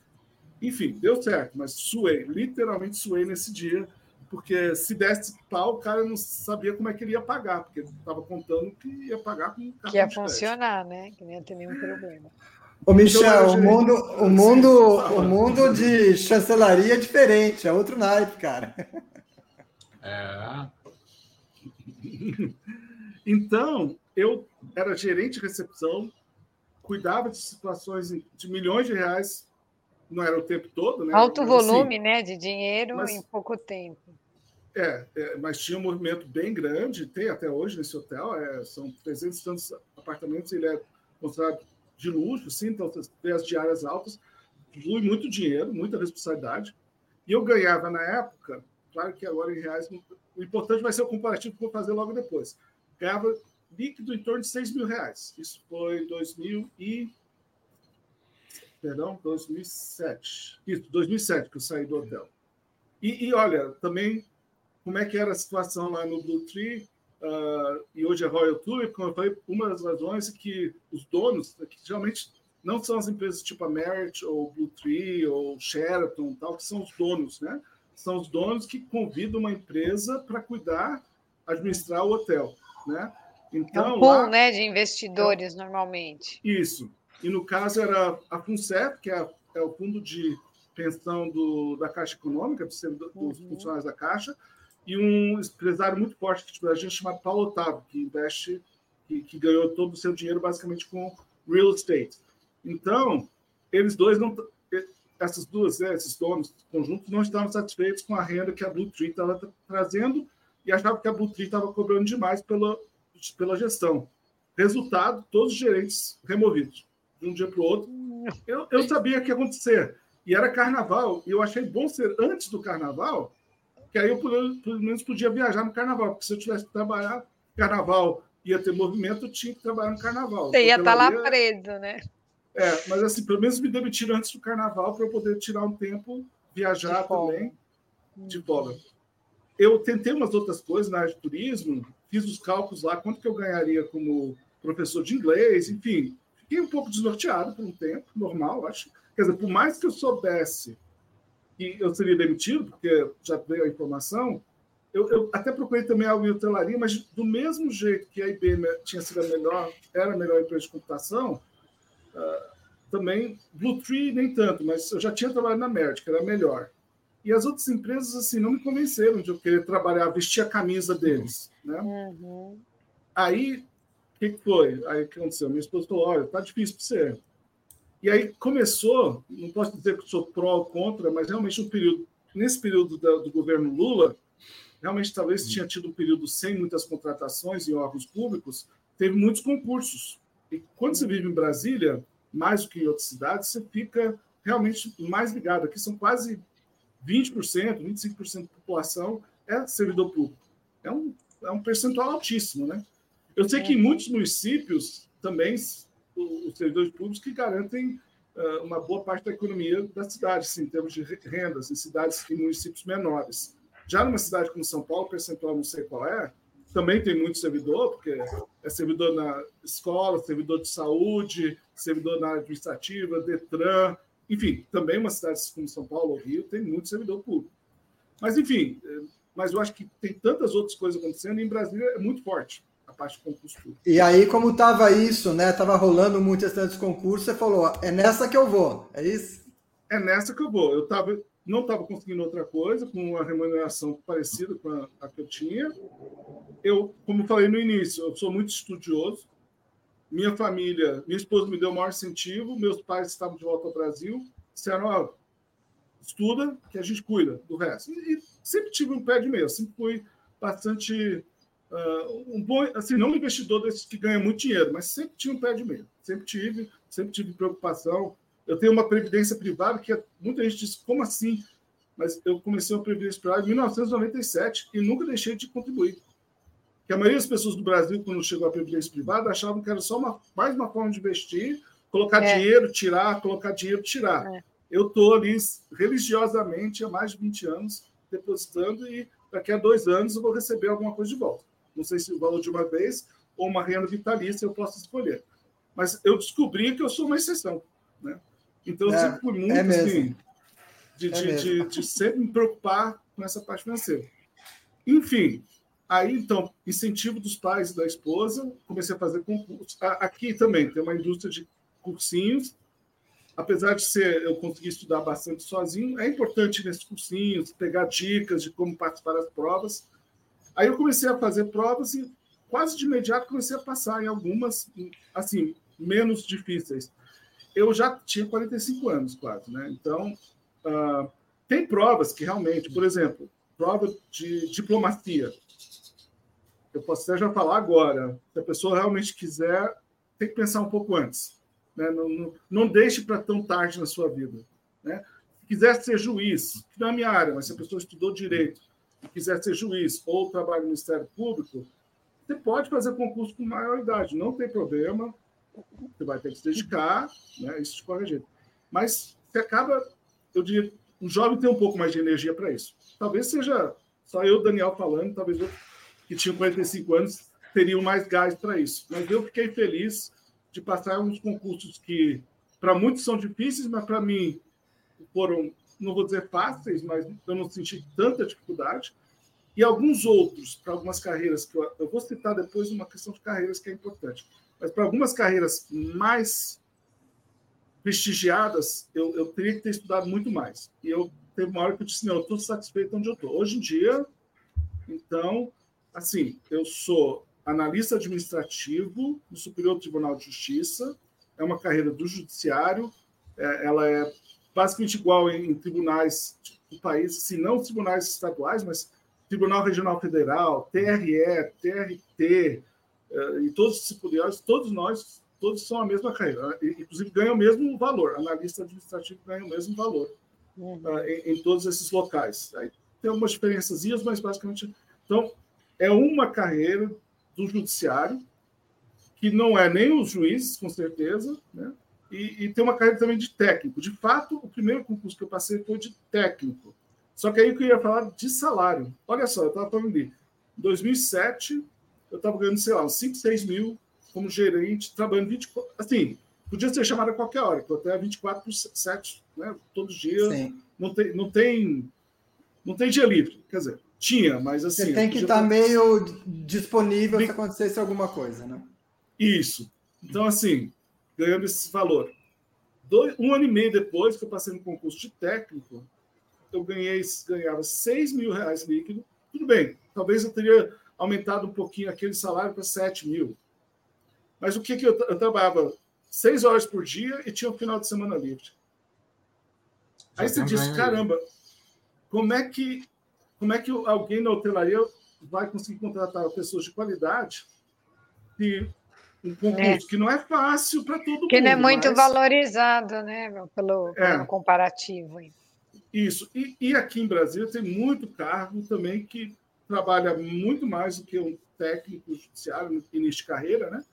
Enfim, deu certo, mas suei, literalmente suei nesse dia porque se desse pau, o cara não sabia como é que ele ia pagar, porque estava contando que ia pagar com Que ia funcionar, né? Que não ia ter nenhum problema. Ô, Michel, então, o mundo, o mundo, o mundo de chancelaria é diferente, é outro naipe, cara. É. Então, eu era gerente de recepção, cuidava de situações de milhões de reais, não era o tempo todo, né? Alto mas, volume, assim, né, de dinheiro mas, em pouco tempo. É, é, mas tinha um movimento bem grande, tem até hoje nesse hotel, é, são 300 e tantos apartamentos, ele é considerado de luxo, sim, então tem as diárias altas, flui muito dinheiro, muita responsabilidade. E eu ganhava na época, claro que agora em reais, o importante vai ser o comparativo que eu vou fazer logo depois. Ganhava líquido em torno de 6 mil reais. Isso foi em 2000 e... Perdão, 2007. Isso, 2007 que eu saí do hotel. E, e olha, também como é que era a situação lá no Blue Tree, uh, e hoje é Royal Tulip, como eu falei, uma das razões é que os donos, que geralmente não são as empresas tipo a Merit, ou Blue Tree, ou Sheraton, tal, que são os donos, né? São os donos que convidam uma empresa para cuidar, administrar o hotel, né? Então, é um pool, lá, né, de investidores, é, normalmente. Isso. E no caso era a FUNCEP, que é, é o fundo de pensão do, da Caixa Econômica, dos, uhum. funcionários da Caixa, e um empresário muito forte que a gente chama Paulo Otávio, que investe, que, que, ganhou todo o seu dinheiro basicamente com real estate. Então, eles dois não, essas duas, né, esses donos conjuntos não estavam satisfeitos com a renda que a Blue Tree estava trazendo e achavam que a Blue Tree estava cobrando demais pela, pela gestão. Resultado, todos os gerentes removidos de um dia para o outro. Eu, eu sabia que ia acontecer. E era carnaval, e eu achei bom ser antes do carnaval, que aí eu pelo menos podia viajar no carnaval, porque se eu tivesse que trabalhar carnaval ia ter movimento, eu tinha que trabalhar no carnaval. Você ia estar tá lá preso, né? É, mas assim, pelo menos me demitiram antes do carnaval para eu poder tirar um tempo, viajar de também de folga. Eu tentei umas outras coisas na área de turismo, fiz os cálculos lá, quanto que eu ganharia como professor de inglês, enfim. Fiquei um pouco desnorteado por um tempo, normal, acho. Quer dizer, por mais que eu soubesse que eu seria demitido, porque já veio a informação, eu, eu, até procurei também algo em hotelaria, mas do mesmo jeito que a IBM tinha sido a melhor, era a melhor empresa de computação, uh, também Blue Tree nem tanto, mas eu já tinha trabalhado na Merck, era melhor. E as outras empresas assim não me convenceram de eu querer trabalhar, vestir a camisa deles, né? Uhum. Aí, o que, foi? Aí o que aconteceu? Minha esposa falou: olha, tá difícil para você e aí começou, não posso dizer que sou pró ou contra, mas realmente um período, nesse período do, do governo Lula, realmente talvez tinha tido um período sem muitas contratações em órgãos públicos, teve muitos concursos. E quando você vive em Brasília, mais do que em outras cidades, você fica realmente mais ligado. Aqui são quase 20%, 25% da população é servidor público. É um, é um percentual altíssimo, né? Eu sei que em muitos municípios também os servidores públicos que garantem uh, uma boa parte da economia da cidade, assim, em termos de rendas, em cidades e municípios menores. Já numa cidade como São Paulo, percentual não sei qual é, também tem muito servidor, porque é servidor na escola, servidor de saúde, servidor na administrativa, Detran, enfim, também uma cidade como São Paulo ou Rio tem muito servidor público. Mas, enfim, eh, mas eu acho que tem tantas outras coisas acontecendo e em Brasília é muito forte parte de concurso público. E aí, como estava isso, né? Estava rolando muitos tantos concursos, você falou, é nessa que eu vou, é isso? É nessa que eu vou. Eu tava, não estava conseguindo outra coisa, com uma remuneração parecida com a, a que eu tinha. Eu, como falei no início, eu sou muito estudioso. Minha família, minha esposa me deu o maior incentivo, meus pais estavam de volta ao Brasil, disseram, ó, estuda que a gente cuida do resto. E, e sempre tive um pé de meio, sempre fui bastante uh, um bom, assim, não um investidor desses que ganha muito dinheiro, mas sempre tinha um pé de meio. Sempre tive, sempre tive preocupação. Eu tenho uma previdência privada que muita gente diz, como assim? Mas eu comecei uma previdência privada em 1997 e nunca deixei de contribuir. Que a maioria das pessoas do Brasil, quando chegou a previdência privada, achavam que era só uma, mais uma forma de investir, colocar é. dinheiro, tirar, colocar dinheiro, tirar. É. Eu estou ali religiosamente há mais de 20 anos depositando e daqui a dois anos eu vou receber alguma coisa de volta. Não sei se o valor de uma vez ou uma renda vitalícia eu posso escolher. Mas eu descobri que eu sou uma exceção. Né? Então, eu é, sempre fui muito é assim, de, é de, de, de, sempre me preocupar com essa parte financeira. enfim, aí então, incentivo dos pais e da esposa, comecei a fazer concursos. Aqui também tem uma indústria de cursinhos, apesar de ser eu conseguir estudar bastante sozinho, é importante nesses cursinhos pegar dicas de como participar das provas. Aí eu comecei a fazer provas e quase de imediato comecei a passar em algumas, assim, menos difíceis. Eu já tinha 45 anos quase, né? Então, uh, tem provas que realmente, por exemplo, prova de diplomacia. Eu posso até já falar agora. Se a pessoa realmente quiser, tem que pensar um pouco antes. Né? Não, não, não deixe para tão tarde na sua vida. Né? Se quiser ser juiz, que não é minha área, mas se a pessoa estudou direito e quiser ser juiz ou trabalha no Ministério Público, você pode fazer concurso com maior idade, não tem problema. Você vai ter que se dedicar, né? isso de qualquer jeito. Mas você acaba, eu diria, um jovem tem um pouco mais de energia para isso. Talvez seja só eu, Daniel, falando, talvez eu, que tinha 45 anos, teriam mais gás para isso. Mas eu fiquei feliz de passar uns concursos que, para muitos, são difíceis, mas para mim foram, não vou dizer fáceis, mas eu não senti tanta dificuldade. E alguns outros, para algumas carreiras, que eu, eu vou citar depois uma questão de carreiras que é importante, mas para algumas carreiras mais prestigiadas, eu, eu teria que ter estudado muito mais. E eu teve uma hora que eu disse, não, eu estou satisfeito onde eu estou. Hoje em dia, então, assim, eu sou analista administrativo no Superior Tribunal de Justiça, é uma carreira do judiciário, é, ela é basicamente igual em, em tribunais do país, se não tribunais estaduais, mas Tribunal Regional Federal, TRE, TRT, é, e todos os superiores, todos nós todos são a mesma carreira, inclusive ganham o mesmo valor, analista administrativo ganha o mesmo valor uhum. uh, em, em, todos esses locais. Aí tem algumas diferenças, mas basicamente. Então, é uma carreira do judiciário, que não é nem os juízes, com certeza, né? E, e, tem uma carreira também de técnico. De fato, o primeiro concurso que eu passei foi de técnico. Só que aí eu queria falar de salário. Olha só, eu estava falando ali. Em 2007, eu estava ganhando, sei lá, uns 5, 6 mil como gerente, trabalhando 24. Assim, podia ser chamado a qualquer hora, que até 24 por 7, né? Todos os dias. Não tem, não tem, não tem dia livre. Quer dizer, tinha, mas assim. Você tem que estar tá meio disponível se acontecesse alguma coisa, né? Isso. Então, assim, ganhando esse valor. Dois, um ano e meio depois que eu passei no concurso de técnico, eu ganhei, ganhava 6 mil reais líquido. Tudo bem, talvez eu teria aumentado um pouquinho aquele salário para 7 mil. Mas o que, que eu, eu trabalhava? Seis horas por dia e tinha um final de semana livre. Já Aí você diz, caramba, como é que como é que alguém na hotelaria vai conseguir contratar pessoas de qualidade e um concurso é. que não é fácil para todo que mundo. Que não é muito mas... valorizado, né, pelo, é. pelo comparativo. Isso. E, e, aqui em Brasília tem muito cargo também que trabalha muito mais do que um técnico judiciário no início de carreira, né?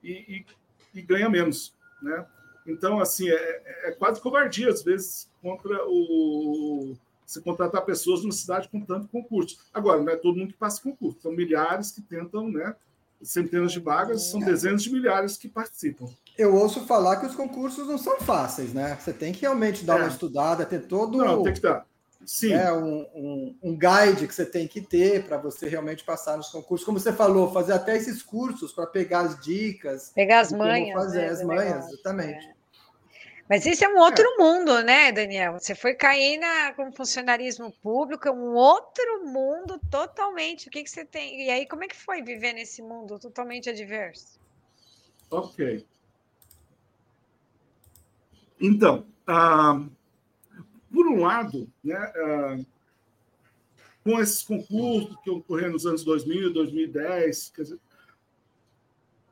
e, e, e ganha menos, né? Então, assim, é, é, quase covardia, às vezes, contra o. Se contratar pessoas numa cidade com tanto concurso. Agora, não é todo mundo que passa concurso, são milhares que tentam, né? Centenas de vagas, são dezenas de milhares que participam. Eu ouço falar que os concursos não são fáceis, né? Você tem que realmente dar é. uma estudada, ter todo. Não, tem que dar. Sim. É um, um, um guide que você tem que ter para você realmente passar nos concursos. Como você falou, fazer até esses cursos para pegar as dicas. Pegar as manhas. Fazer né, as manhas, exatamente. É. Mas isso é um outro é. mundo, né, Daniel? Você foi cair na, com funcionarismo público, é um outro mundo totalmente. O que, que você tem? E aí, como é que foi viver nesse mundo totalmente adverso? Ok. Então, uh, por um lado, né, uh, com esses concursos que ocorreram nos anos 2000, 2010, dizer,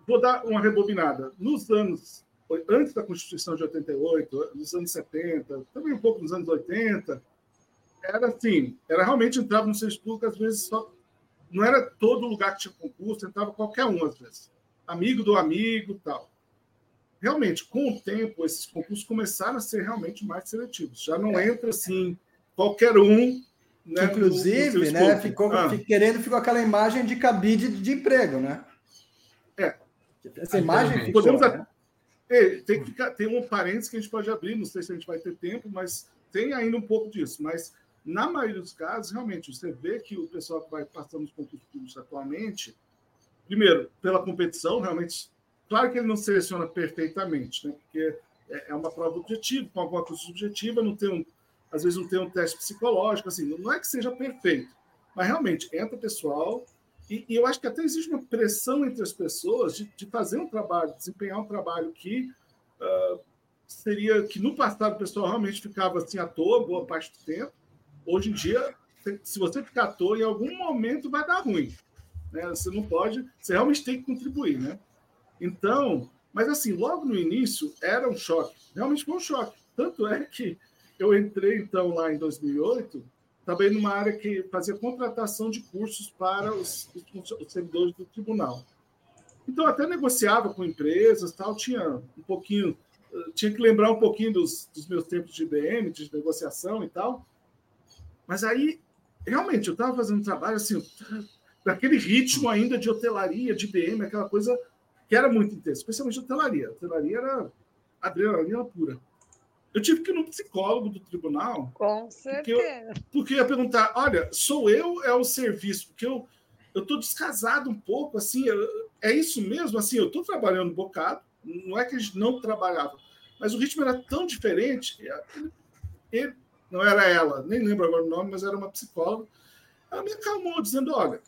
vou dar uma rebobinada. Nos anos, antes da Constituição de 88, nos anos 70, também um pouco nos anos 80, era assim, era realmente entrava no serviço público, às vezes só, não era todo lugar que tinha concurso, entrava qualquer um, às vezes. Amigo do amigo tal realmente, com o tempo, esses concursos começaram a ser realmente mais seletivos. Já não é. entra assim qualquer um. Né, Inclusive, no, no né, ficou, ah. querendo ficou aquela imagem de cabide de emprego, né? É. Essa imagem ficou, Podemos né? É, tem que ficar, tem um parênteses que a gente pode abrir, não sei se a gente vai ter tempo, mas tem ainda um pouco disso. Mas na maioria dos casos, realmente, você vê que o pessoal que vai passando os concursos públicos atualmente, primeiro, pela competição, realmente, claro que ele não seleciona perfeitamente, né? porque é, é uma prova objetiva, com alguma coisa subjetiva, não tem um, às vezes não tem um teste psicológico, assim, não é que seja perfeito, mas realmente entra pessoal, e, e eu acho que até existe uma pressão entre as pessoas de, de fazer um trabalho, desempenhar um trabalho que uh, seria que no passado o pessoal realmente ficava assim à toa boa parte do tempo, Hoje em dia, se você ficar à toa, em algum momento vai dar ruim. Né? Você não pode, você realmente tem que contribuir. Né? Então, mas assim, logo no início era um choque, realmente foi um choque. Tanto é que eu entrei então lá em 2008, também numa área que fazia contratação de cursos para os, os servidores do tribunal. Então, até negociava com empresas, tal, tinha um pouquinho, tinha que lembrar um pouquinho dos, dos meus tempos de IBM, de negociação e tal. Mas aí, realmente, eu estava fazendo trabalho assim, daquele ritmo ainda de hotelaria, de BM, aquela coisa que era muito intensa, especialmente hotelaria. Hotelaria era adrenalina pura. Eu tive que ir no psicólogo do tribunal. Com certeza. Porque, eu, porque eu ia perguntar: olha, sou eu é o serviço? Porque eu eu estou descasado um pouco, assim, é isso mesmo? Assim, eu estou trabalhando um bocado, não é que a gente não trabalhava, mas o ritmo era tão diferente. Ele, ele, não era ela, nem lembro agora o nome, mas era uma psicóloga. Ela me acalmou, dizendo: olha,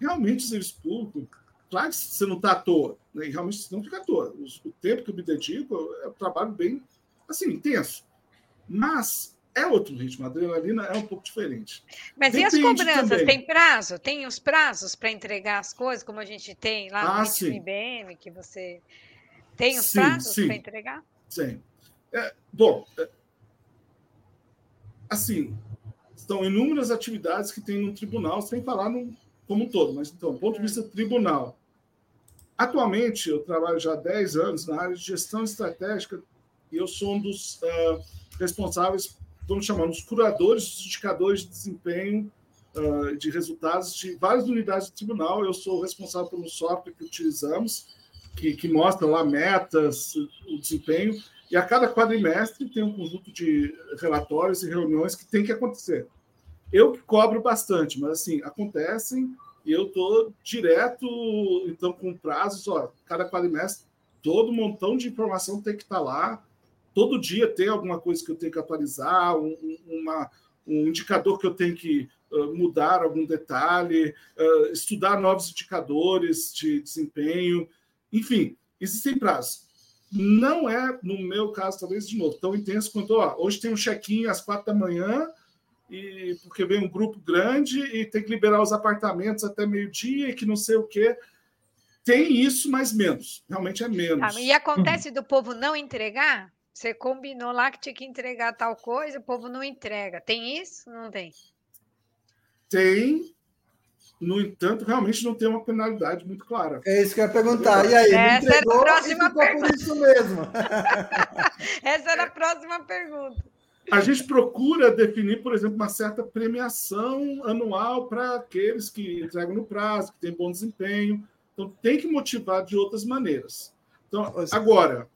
realmente o serviço público, claro que você não está à toa, né? realmente você não fica à toa. O tempo que eu me dedico é um trabalho bem assim, intenso. Mas é outro ritmo, a adrenalina é um pouco diferente. Mas Depende e as cobranças? Também. Tem prazo? Tem os prazos para entregar as coisas, como a gente tem lá no ah, IBM, que você tem os sim, prazos para entregar? Sim. É, bom, é, assim, são inúmeras atividades que tem no tribunal, sem falar no, como um todo, mas então, do ponto de vista tribunal. Atualmente, eu trabalho já há 10 anos na área de gestão estratégica eu sou um dos uh, responsáveis, vamos chamar, dos curadores dos indicadores de desempenho uh, de resultados de várias unidades do tribunal. Eu sou responsável um software que utilizamos, que, que mostra lá metas, o desempenho, e a cada quadrimestre tem um conjunto de relatórios e reuniões que tem que acontecer. Eu cobro bastante, mas assim, acontecem e eu estou direto, então, com prazos, ó, cada quadrimestre, todo montão de informação tem que estar tá lá. Todo dia tem alguma coisa que eu tenho que atualizar, um, uma, um indicador que eu tenho que mudar algum detalhe, estudar novos indicadores de desempenho, enfim, existem prazos não é, no meu caso, talvez de novo, tão intenso quanto ó, hoje tem um check-in às quatro da manhã, e porque vem um grupo grande e tem que liberar os apartamentos até meio-dia e que não sei o quê. Tem isso, mas menos. Realmente é menos. Ah, e acontece do povo não entregar? Você combinou lá que tinha que entregar tal coisa, o povo não entrega. Tem isso? Não tem? Tem, no entanto, realmente não tem uma penalidade muito clara. É isso que eu ia perguntar. E aí, Essa entregou, era a próxima pergunta. por isso mesmo. [laughs] Essa era a próxima pergunta. A gente procura definir, por exemplo, uma certa premiação anual para aqueles que entregam no prazo, que têm bom desempenho. Então, tem que motivar de outras maneiras. Então, agora,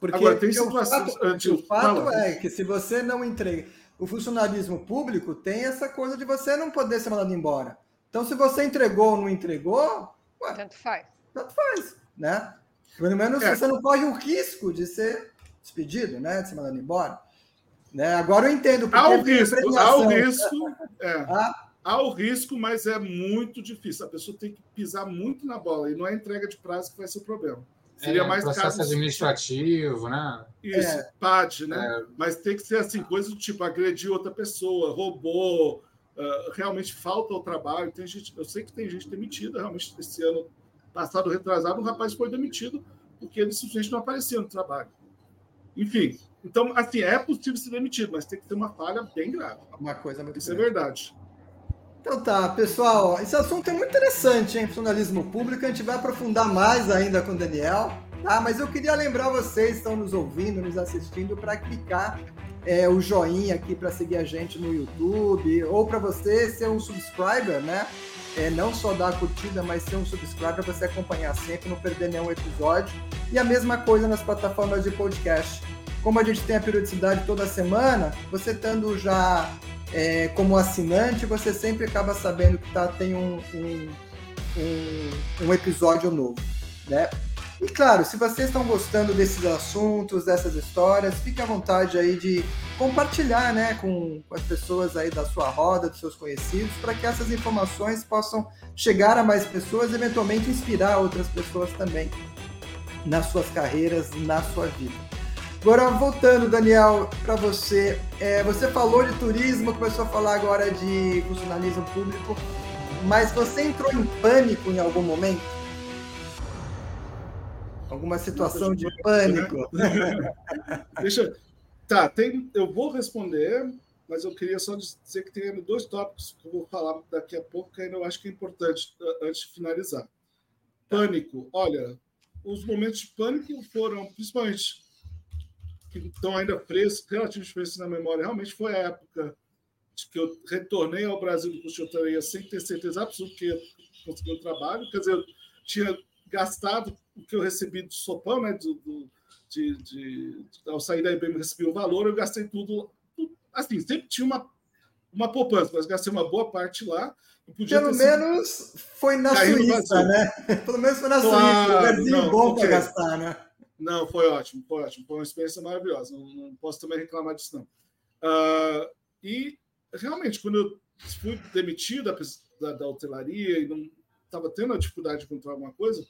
porque, agora tem situações. O fato, o fato é que se você não entrega. O funcionalismo público tem essa coisa de você não poder ser mandado embora. Então, se você entregou ou não entregou, ué, tanto faz. Tanto faz, né? Pelo menos é. você não corre o risco de ser despedido, né? De ser mandado embora. Né? Agora eu entendo. Há o risco, há o risco. É. Ah? Há o risco, mas é muito difícil. A pessoa tem que pisar muito na bola. E não é entrega de prazo que vai ser o problema. Seria é, mais processo casos... administrativo, né? Isso, é. PAD, né? É. Mas tem que ser assim, coisa do tipo agredir outra pessoa, roubou, uh, realmente falta o trabalho. Tem gente, eu sei que tem gente demitida, realmente, esse ano passado, retrasado, um rapaz foi demitido porque ele simplesmente não aparecia no trabalho. Enfim, então, assim, é possível ser demitido, mas tem que ter uma falha bem grave. Uma coisa muito Isso é grande. é verdade. Então tá, pessoal, esse assunto é muito interessante, hein? Funcionalismo público, a gente vai aprofundar mais ainda com o Daniel, tá? Mas eu queria lembrar vocês que estão nos ouvindo, nos assistindo, para clicar é, o joinha aqui para seguir a gente no YouTube, ou para você ser um subscriber, né? É, não só dar a curtida, mas ser um subscriber para você acompanhar sempre, não perder nenhum episódio. E a mesma coisa nas plataformas de podcast. Como a gente tem a periodicidade toda semana, você estando já é, como assinante, você sempre acaba sabendo que tá, tem um, um, um, um episódio novo, né? E claro, se vocês estão gostando desses assuntos, dessas histórias, fique à vontade aí de compartilhar né, com, com as pessoas aí da sua roda, dos seus conhecidos, para que essas informações possam chegar a mais pessoas e eventualmente inspirar outras pessoas também nas suas carreiras, na sua vida. Agora, voltando, Daniel, para você. É, você falou de turismo, começou a falar agora de funcionalismo público, mas você entrou em pânico em algum momento? Alguma situação de pânico? [laughs] Deixa. Tá, tem, eu vou responder, mas eu queria só dizer que tem dois tópicos que eu vou falar daqui a pouco, que ainda eu acho que é importante antes de finalizar. Pânico. Olha, os momentos de pânico foram, principalmente, que estão ainda frescos, relativamente frescos na memória, realmente foi a época de que eu retornei ao Brasil do curso sem ter certeza absoluta que ia conseguir um trabalho. Quer dizer, eu tinha gastado o que eu recebi do sopão, né? Do, do de, de, ao sair da IBM, eu recebi um valor, eu gastei tudo. tudo assim, sempre tinha uma, uma poupança, mas gastei uma boa parte lá. Pelo menos foi na Suíça, né? [laughs] Pelo menos foi na claro, Suíça, um lugarzinho bom okay. para gastar, né? Não, foi ótimo, foi ótimo. Foi uma experiência maravilhosa. Não, não posso também reclamar disso, não. Uh, e, realmente, quando eu fui demitido da, da, da hotelaria e não estava tendo a dificuldade de encontrar alguma coisa,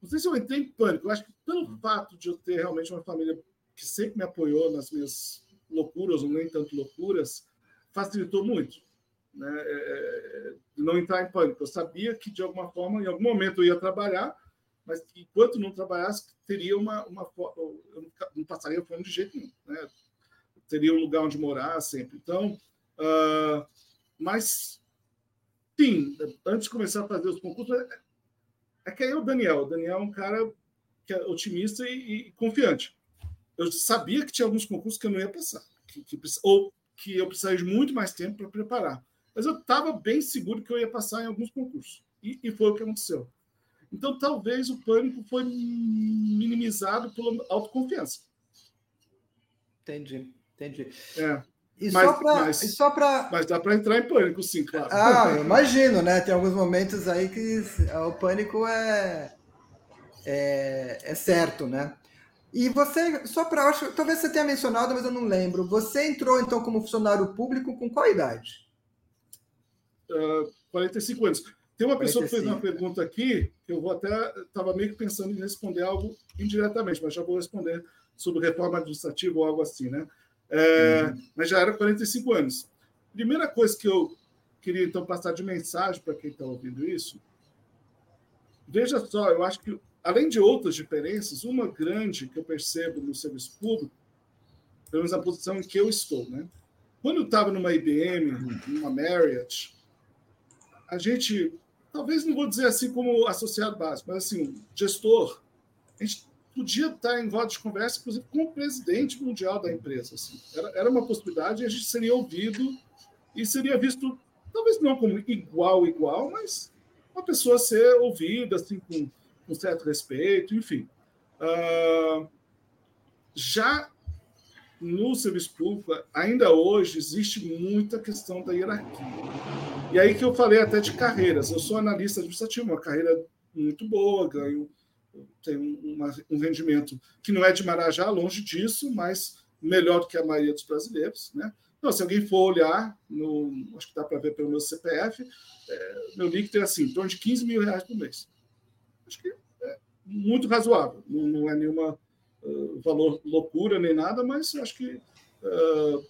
não sei se eu entrei em pânico. Eu acho que pelo fato de eu ter realmente uma família que sempre me apoiou nas minhas loucuras, ou nem tanto loucuras, facilitou muito. Né? É, é não entrar em pânico. Eu sabia que, de alguma forma, em algum momento eu ia trabalhar, mas enquanto não trabalhasse, teria uma. uma eu não passaria fome de jeito nenhum. Né? Teria um lugar onde morar sempre. Então, uh, mas, sim, antes de começar a fazer os concursos, é, é que aí o Daniel. O Daniel é um cara que é otimista e, e confiante. Eu sabia que tinha alguns concursos que eu não ia passar, que, que, ou que eu precisaria de muito mais tempo para preparar. Mas eu estava bem seguro que eu ia passar em alguns concursos. E, e, foi o que aconteceu. Então, talvez o pânico foi minimizado pela autoconfiança. Entendi, entendi. É. E mas, só para. Mas, só pra... mas dá para entrar em pânico, sim, claro. Ah, eu imagino, né? Tem alguns momentos aí que o pânico é, é, é certo, né? E você, só para. Talvez você tenha mencionado, mas eu não lembro. Você entrou, então, como funcionário público com qual idade? Uh, 45 anos. Tem uma 45. pessoa que fez uma pergunta aqui, que eu vou até. Estava meio que pensando em responder algo indiretamente, mas já vou responder sobre reforma administrativa ou algo assim, né? É, uhum. Mas já era 45 anos. Primeira coisa que eu queria, então, passar de mensagem para quem está ouvindo isso. Veja só, eu acho que, além de outras diferenças, uma grande que eu percebo no serviço público, pelo menos a posição em que eu estou, né? Quando eu estava numa IBM, numa Marriott, a gente, talvez não vou dizer assim como associado básico, mas assim, gestor, a gente podia estar em roda de conversa, inclusive, com o presidente mundial da empresa. Assim. Era, era uma possibilidade e a gente seria ouvido e seria visto, talvez não como igual, igual, mas uma pessoa ser ouvida assim, com, com certo respeito, enfim. Uh, já no serviço público, ainda hoje, existe muita questão da hierarquia. E aí que eu falei até de carreiras. Eu sou analista administrativo, uma carreira muito boa, ganho tem uma, um rendimento que não é de Marajá, longe disso, mas melhor do que a maioria dos brasileiros. Né? Então, se alguém for olhar, no, acho que dá para ver pelo meu CPF, é, meu líquido é assim, em torno de 15 mil reais por mês. Acho que é muito razoável, não, não é nenhuma uh, valor loucura nem nada, mas acho que uh,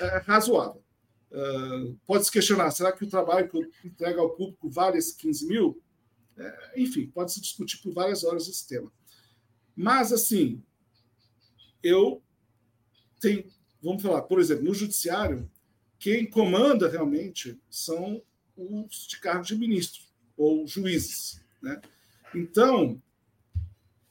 é razoável. Uh, pode se questionar, será que o trabalho que eu entrego ao público vale esses 15 mil? É, enfim, pode se discutir por várias horas esse tema. Mas, assim, eu tenho, vamos falar, por exemplo, no judiciário, quem comanda realmente são os de cargo de ministro ou juízes. Né? Então,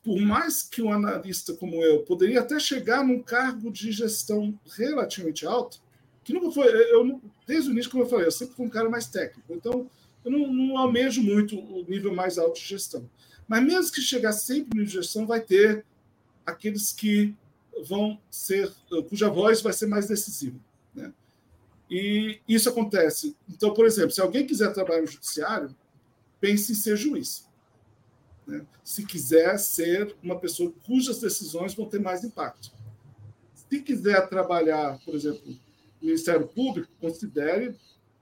por mais que um analista como eu poderia até chegar num cargo de gestão relativamente alto, que nunca foi, eu desde o início, como eu falei, eu sempre fui um cara mais técnico. Então, eu não, não almejo muito o nível mais alto de gestão. Mas mesmo que chegar sempre no nível de gestão, vai ter aqueles que vão ser, cuja voz vai ser mais decisiva. Né? E isso acontece. Então, por exemplo, se alguém quiser trabalhar no judiciário, pense em ser juiz. Né? Se quiser ser uma pessoa cujas decisões vão ter mais impacto. Se quiser trabalhar, por exemplo, Ministério Público, considere,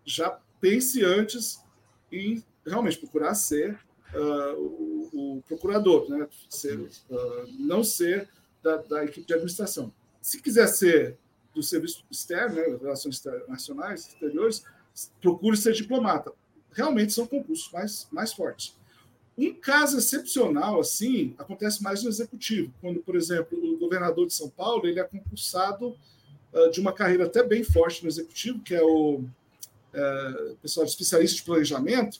já pense antes em realmente procurar ser uh, o, o, procurador, né? ser, uh, não ser da, da, equipe de administração. Se quiser ser do serviço externo, né? relações internacionais, exteriores, procure ser diplomata. Realmente são concursos mais, mais fortes. Um caso excepcional, assim, acontece mais no executivo, quando, por exemplo, o governador de São Paulo ele é concursado uh, de uma carreira até bem forte no executivo, que é o uh, pessoal especialista de planejamento.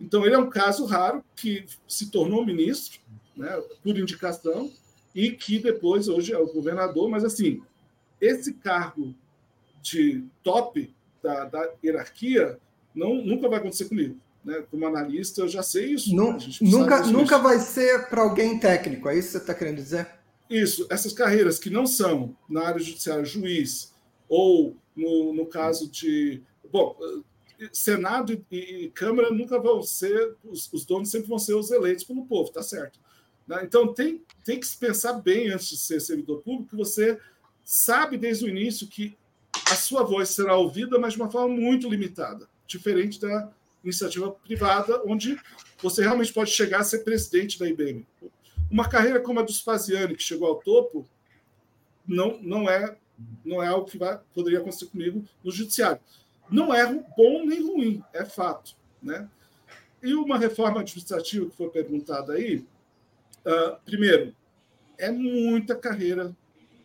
Então, ele é um caso raro que se tornou ministro, né, por indicação, e que depois, hoje, é o governador, mas, assim, esse cargo de top da, da hierarquia não, nunca vai acontecer comigo né, como analista, eu já sei isso. nunca nunca vai ser para alguém técnico, é isso que você está querendo dizer? Isso, essas carreiras que não são na área judiciária juiz, ou no, no caso de. Bom, Senado e, e Câmara nunca vão ser, os, os, donos sempre vão ser os eleitos pelo povo, tá certo. Né? Então tem, tem que se pensar bem antes de ser servidor público, que você sabe desde o início que a sua voz será ouvida, mas de uma forma muito limitada, diferente da, iniciativa privada, onde você realmente pode chegar a ser presidente da IBM. Uma carreira como a do Spaziani, que chegou ao topo, não, não é não é algo que vai, poderia acontecer comigo no judiciário. Não é bom nem ruim, é fato. Né? E uma reforma administrativa que foi perguntada aí, uh, primeiro, é muita carreira,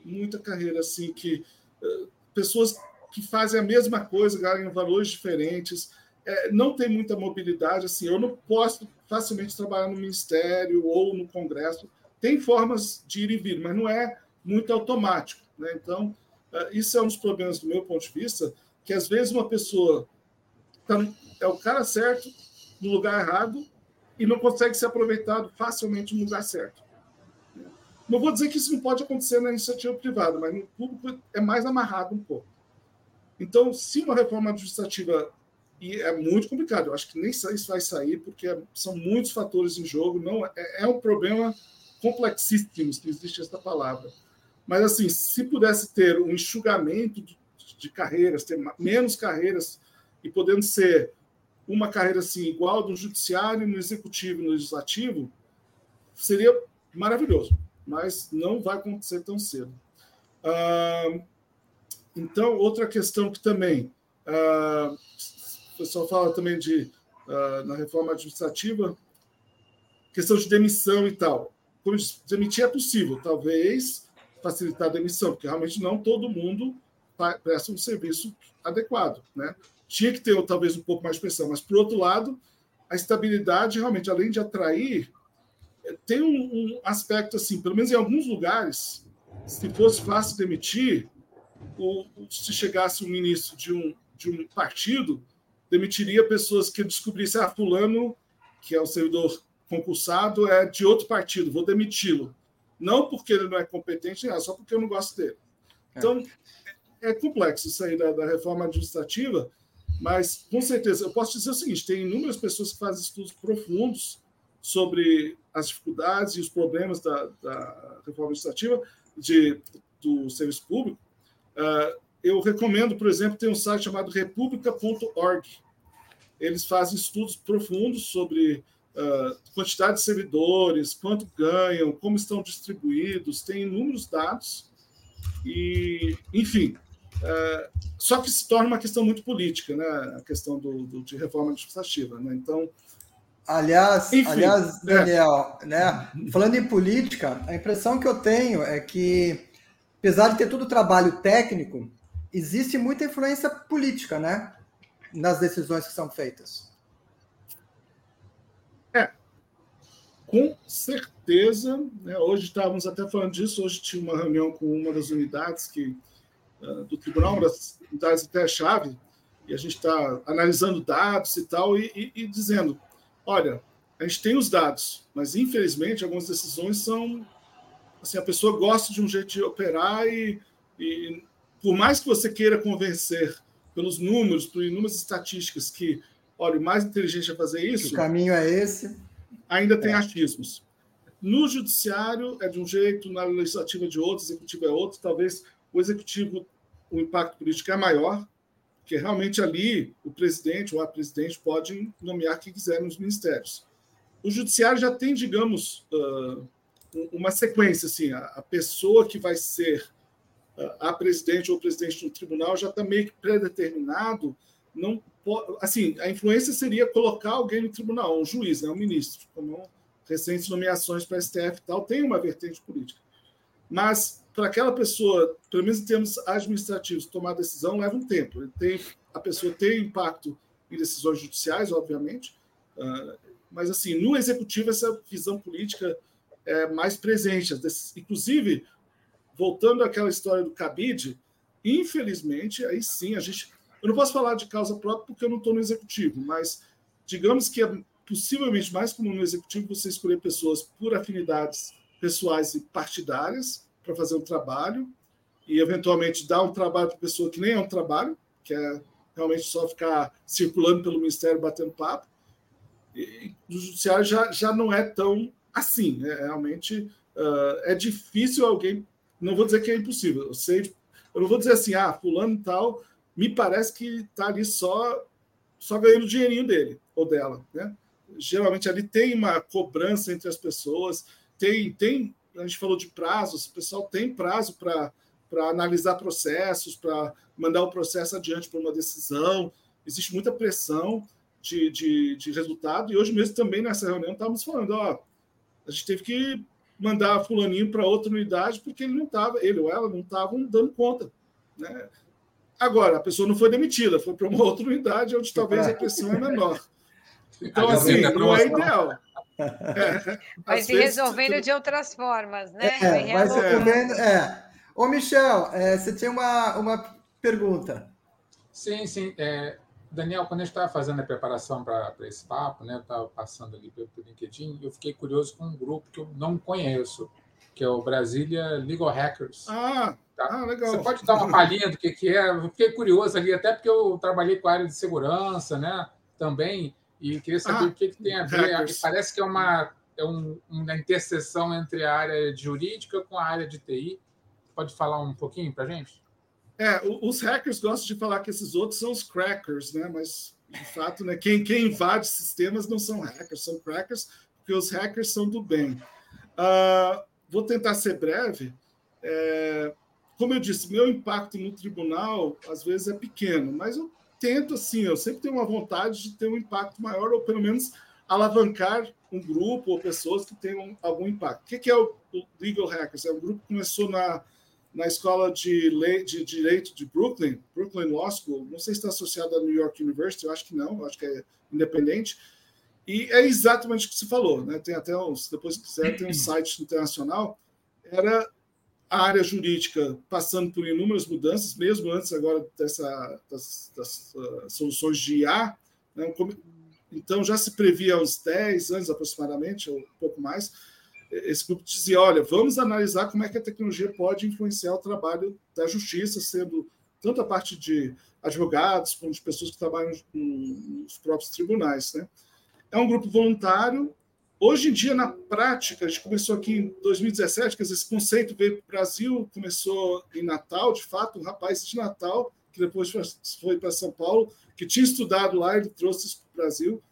muita carreira assim que uh, pessoas que fazem a mesma coisa ganham valores diferentes, é, não tem muita mobilidade. Assim, eu não posso facilmente trabalhar no Ministério ou no Congresso. Tem formas de ir e vir, mas não é muito automático. Né? Então, uh, isso é um dos problemas do meu ponto de vista, que às vezes uma pessoa tá, é o cara certo no lugar errado e não consegue ser aproveitado facilmente no lugar certo. Não vou dizer que isso não pode acontecer na iniciativa privada, mas no público é mais amarrado um pouco. Então, se uma reforma administrativa e é muito complicado. Eu acho que nem isso vai sair, porque são muitos fatores em jogo. Não é, é um problema complexíssimo, se existe essa palavra. Mas, assim, se pudesse ter um enxugamento de, de carreiras, ter menos carreiras e podendo ser uma carreira assim igual do judiciário, no executivo, no legislativo, seria maravilhoso. Mas não vai acontecer tão cedo. Então, outra questão que também ah, o pessoal fala também de uh, na reforma administrativa, questão de demissão e tal. Como demitir é possível, talvez facilitar a demissão, porque realmente não todo mundo presta um serviço adequado, né? Tinha que ter talvez um pouco mais de pressão, mas por outro lado, a estabilidade realmente, além de atrair, tem um, um aspecto assim, pelo menos em alguns lugares, se fosse fácil demitir, ou se chegasse um ministro de um, de um partido, demitiria pessoas que descobrissem, ah, fulano, que é o servidor concursado, é de outro partido, vou demiti-lo. Não porque ele não é competente, é só porque eu não gosto dele. É. Então, é, é complexo isso aí da, da, reforma administrativa, mas, com certeza, eu posso dizer o seguinte, tem inúmeras pessoas que fazem estudos profundos sobre as dificuldades e os problemas da, da reforma administrativa de, do serviço público, uh, eu recomendo, por exemplo, tem um site chamado republica.org. Eles fazem estudos profundos sobre uh, quantidade de servidores, quanto ganham, como estão distribuídos, tem inúmeros dados. E, enfim, uh, só que se torna uma questão muito política, né? a questão do, do de reforma administrativa. Né? Então, Aliás, Enfim, aliás, é. Daniel, é. né? Falando em política, a impressão que eu tenho é que, apesar de ter todo o trabalho técnico, existe muita influência política, né? Nas decisões que são feitas. É, com certeza. Né? Hoje estávamos até falando disso. Hoje tinha uma reunião com uma das unidades que, uh, do tribunal, uma das unidades até chave, e a gente está analisando dados e tal, e, e, e dizendo: olha, a gente tem os dados, mas infelizmente algumas decisões são assim, a pessoa gosta de um jeito de operar e, e por mais que você queira convencer pelos números, por inúmeras estatísticas que, olha, o mais inteligente é fazer isso. O caminho é esse. Ainda tem é. achismos. No judiciário é de um jeito, na legislativa é de outro, executivo é outro. Talvez o executivo, o impacto político é maior, porque realmente ali o presidente ou a presidente pode nomear quem quiser nos ministérios. O judiciário já tem, digamos, uma sequência, assim, a pessoa que vai ser a presidente ou presidente do tribunal já está meio que predeterminado. Não pode, assim, a influência seria colocar alguém no tribunal, um juiz, né, um ministro, como recentes nomeações para STF e tal, tem uma vertente política. Mas para aquela pessoa, pelo menos em termos administrativos, tomar decisão leva um tempo. Tem, a pessoa tem impacto em decisões judiciais, obviamente, uh, mas assim no executivo essa visão política é mais presente. Inclusive voltando àquela história do cabide, infelizmente, aí sim, a gente. Eu não posso falar de causa própria porque eu não estou no executivo, mas digamos que é possivelmente mais comum no executivo você escolher pessoas por afinidades pessoais e partidárias para fazer um trabalho e eventualmente dar um trabalho para pessoa que nem é um trabalho, que é realmente só ficar circulando pelo ministério batendo papo. E no judiciário já, já não é tão assim, né? realmente uh, é difícil alguém não vou dizer que é impossível. Eu sei, eu não vou dizer assim, ah, fulano e tal, me parece que está ali só só ganhando o dinheirinho dele ou dela, né? Geralmente ali tem uma cobrança entre as pessoas, tem tem a gente falou de prazos, o pessoal tem prazo para para analisar processos, para mandar o processo adiante para uma decisão. Existe muita pressão de, de, de resultado. E hoje mesmo também nessa reunião estávamos falando, ó, a gente teve que mandar fulaninho para outra unidade porque ele não estava, ele ou ela não estavam dando conta. Né? Agora, a pessoa não foi demitida, foi para uma outra unidade onde talvez a pressão é menor. Então, assim, não é ideal. [laughs] É, vai se resolvendo de outras formas, né? É, vai se resolvendo. É. Ô, Michel, é, você tinha uma, uma pergunta. Sim, sim. É, Daniel, quando a gente estava fazendo a preparação para esse papo, né, eu estava passando ali pelo, LinkedIn, eu fiquei curioso com um grupo que eu não conheço, que é o Brasília Legal Hackers. Ah, tá? ah legal. Você pode dar uma palhinha do que, que é? Eu fiquei curioso ali, até porque eu trabalhei com a área de segurança, né, também, e queria saber ah, o que, que tem a ver. Hackers. Parece que é uma, é um, uma interseção entre a área jurídica com a área de TI. Pode falar um pouquinho para a gente? É, os hackers gostam de falar que esses outros são os crackers, né? Mas, de fato, né, quem, quem invade sistemas não são hackers, são crackers, porque os hackers são do bem. Uh, vou tentar ser breve. É, como eu disse, meu impacto no tribunal, às vezes, é pequeno, mas eu tento, assim, eu sempre tenho uma vontade de ter um impacto maior, ou pelo menos alavancar um grupo ou pessoas que tenham algum impacto. O que é o Legal Hackers? É um grupo que começou na na escola de, lei, de direito de Brooklyn, Brooklyn Law School. Não sei se está associado à New York University, eu acho que não, acho que é independente. E é exatamente o que você falou, né? Tem até uns, depois se quiser, tem um [clears throat] site internacional. Era a área jurídica passando por inúmeras mudanças, mesmo antes agora dessa, das, das uh, soluções de IA. Né? Então já se previa há uns 10 anos aproximadamente, ou um pouco mais, esse grupo dizia: olha, vamos analisar como é que a tecnologia pode influenciar o trabalho da justiça, sendo tanto a parte de advogados como de pessoas que trabalham nos próprios tribunais. Né? É um grupo voluntário. Hoje em dia, na prática, a gente começou aqui em 2017, quer dizer, esse conceito veio para o Brasil, começou em Natal, de fato, um rapaz de Natal, que depois foi para São Paulo, que tinha estudado lá, ele trouxe isso para o Brasil.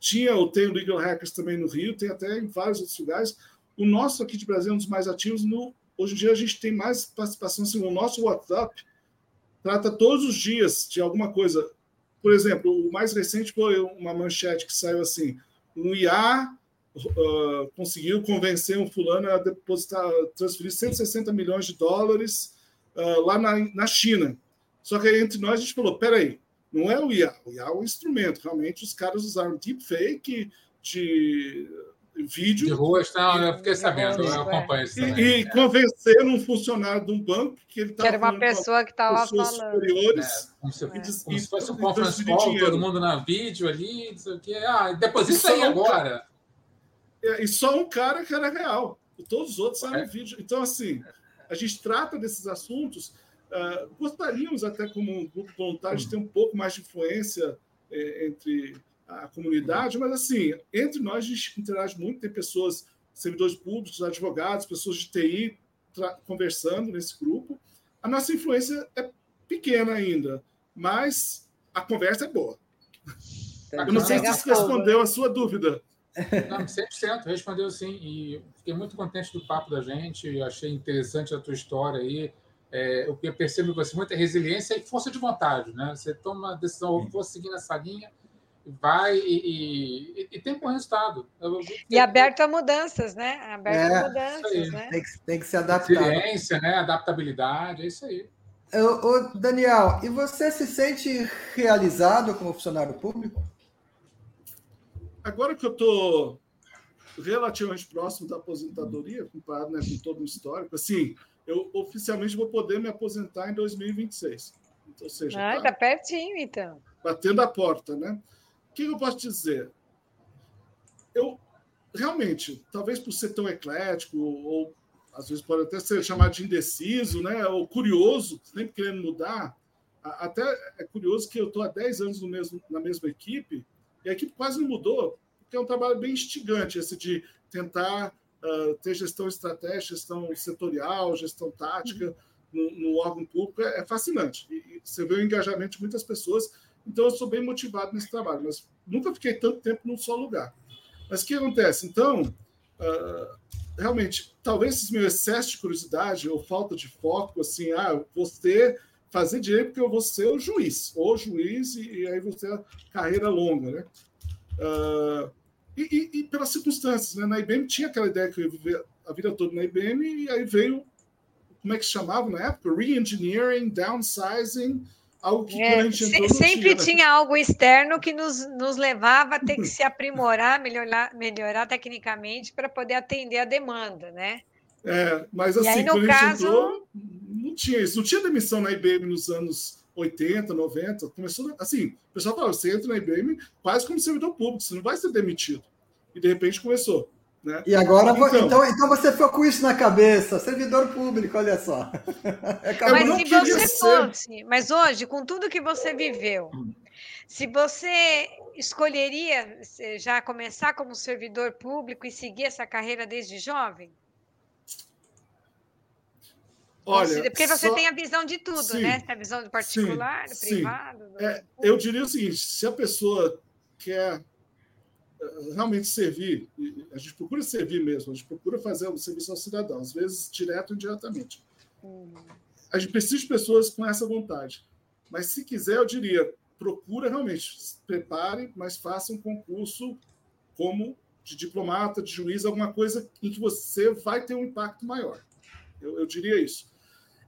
Tinha, ou tem o Legal Hackers também no Rio, tem até em vários outros lugares o nosso aqui de Brasil é um dos mais ativos. No, hoje em dia a gente tem mais participação. Assim, o nosso WhatsApp trata todos os dias de alguma coisa. Por exemplo, o mais recente foi uma manchete que saiu assim: um IA uh, conseguiu convencer um fulano a depositar, transferir 160 milhões de dólares uh, lá na, na China. Só que aí, entre nós a gente falou: peraí, não é o IA, o IA é um instrumento. Realmente os caras usaram deepfake de vídeo. De ruas, não, eu fiquei sabendo, eu acompanho isso. E, e convencer um funcionário de um banco que ele estava. Que era uma pessoa que estava falando. Superiores, é, como se, é. como se fosse um conference call, dinheiro. todo mundo na vídeo ali, não sei o quê. Ah, deposita aí agora. É, e só um cara que era real. Todos os outros eram é. vídeo. Então, assim, a gente trata desses assuntos. Uh, gostaríamos até como um grupo voluntário de ter um pouco mais de influência eh, entre a comunidade, mas assim, entre nós a gente interage muito, tem pessoas, servidores públicos, advogados, pessoas de TI conversando nesse grupo. A nossa influência é pequena ainda, mas a conversa é boa. Eu não sei se isso respondeu a sua dúvida. Não, 100%, respondeu sim. E fiquei muito contente do papo da gente, achei interessante a tua história aí. É, o que eu percebo em você muita resiliência e força de vontade, né? Você toma uma decisão, vou seguir nessa linha, vai e, e, e tem bom resultado. Eu, e aberto a mudanças, né? Aberto é, a mudanças, né? Tem que, tem que se adaptar. Resiliência, né? Adaptabilidade, é isso aí. Ô, Daniel, e você se sente realizado como funcionário público? Agora que eu estou relativamente próximo da aposentadoria, comparado né, com todo o histórico, assim, eu oficialmente vou poder me aposentar em 2026. Então, ou seja, ah, tá, tá pertinho, então. Batendo a porta, né? O que eu posso dizer? Eu realmente, talvez por ser tão eclético, ou às vezes pode até ser chamado de indeciso, né? Ou curioso, sempre querendo mudar. Até é curioso que eu estou há 10 anos no mesmo, na mesma equipe e a equipe quase não mudou, porque é um trabalho bem instigante, esse de tentar uh, ter gestão estratégica, gestão setorial, gestão tática no, no órgão público, é, é fascinante. E, e, você vê o engajamento de muitas pessoas, então eu sou bem motivado nesse trabalho, mas nunca fiquei tanto tempo num só lugar. Mas o que acontece? Então, uh, realmente, talvez esse meu excesso de curiosidade ou falta de foco, assim, ah, você fazer direito porque eu vou ser o juiz, ou juiz, e, e aí você a carreira longa, né? Uh, e, e, e, pelas circunstâncias, né? Na IBM tinha aquela ideia que eu ia viver a vida toda na IBM, e aí veio, como é que chamava na época? Re-engineering, downsizing, algo que é, se, sempre tinha, tinha, algo externo que nos, nos levava a ter que se aprimorar, melhorar, melhorar tecnicamente para poder atender a demanda, né? É, mas assim, aí, quando caso... a gente entrou, não tinha isso. Não tinha demissão na IBM nos anos 80, 90. Começou assim, o pessoal falava, você entra na IBM quase como servidor público, você não vai ser demitido. E de repente começou. Né? E agora, então, então, então você ficou com isso na cabeça, servidor público, olha só. mas se você ser... fosse, mas hoje, com tudo que você viveu, se você escolheria já começar como servidor público e seguir essa carreira desde jovem? Olha, Porque você só... tem a visão de tudo, sim, né? A visão do particular, sim, do privado. Do... É, eu diria o seguinte: se a pessoa quer eh, realmente servir, a gente procura servir mesmo, a gente procura fazer o serviço ao cidadão, às vezes direto ou indiretamente. Uhum. A gente precisa de pessoas com essa vontade. Mas se quiser, eu diria, procura realmente, prepare, mas faça um concurso como de diplomata, de juiz, alguma coisa em que você vai ter um impacto maior. Eu, eu diria isso.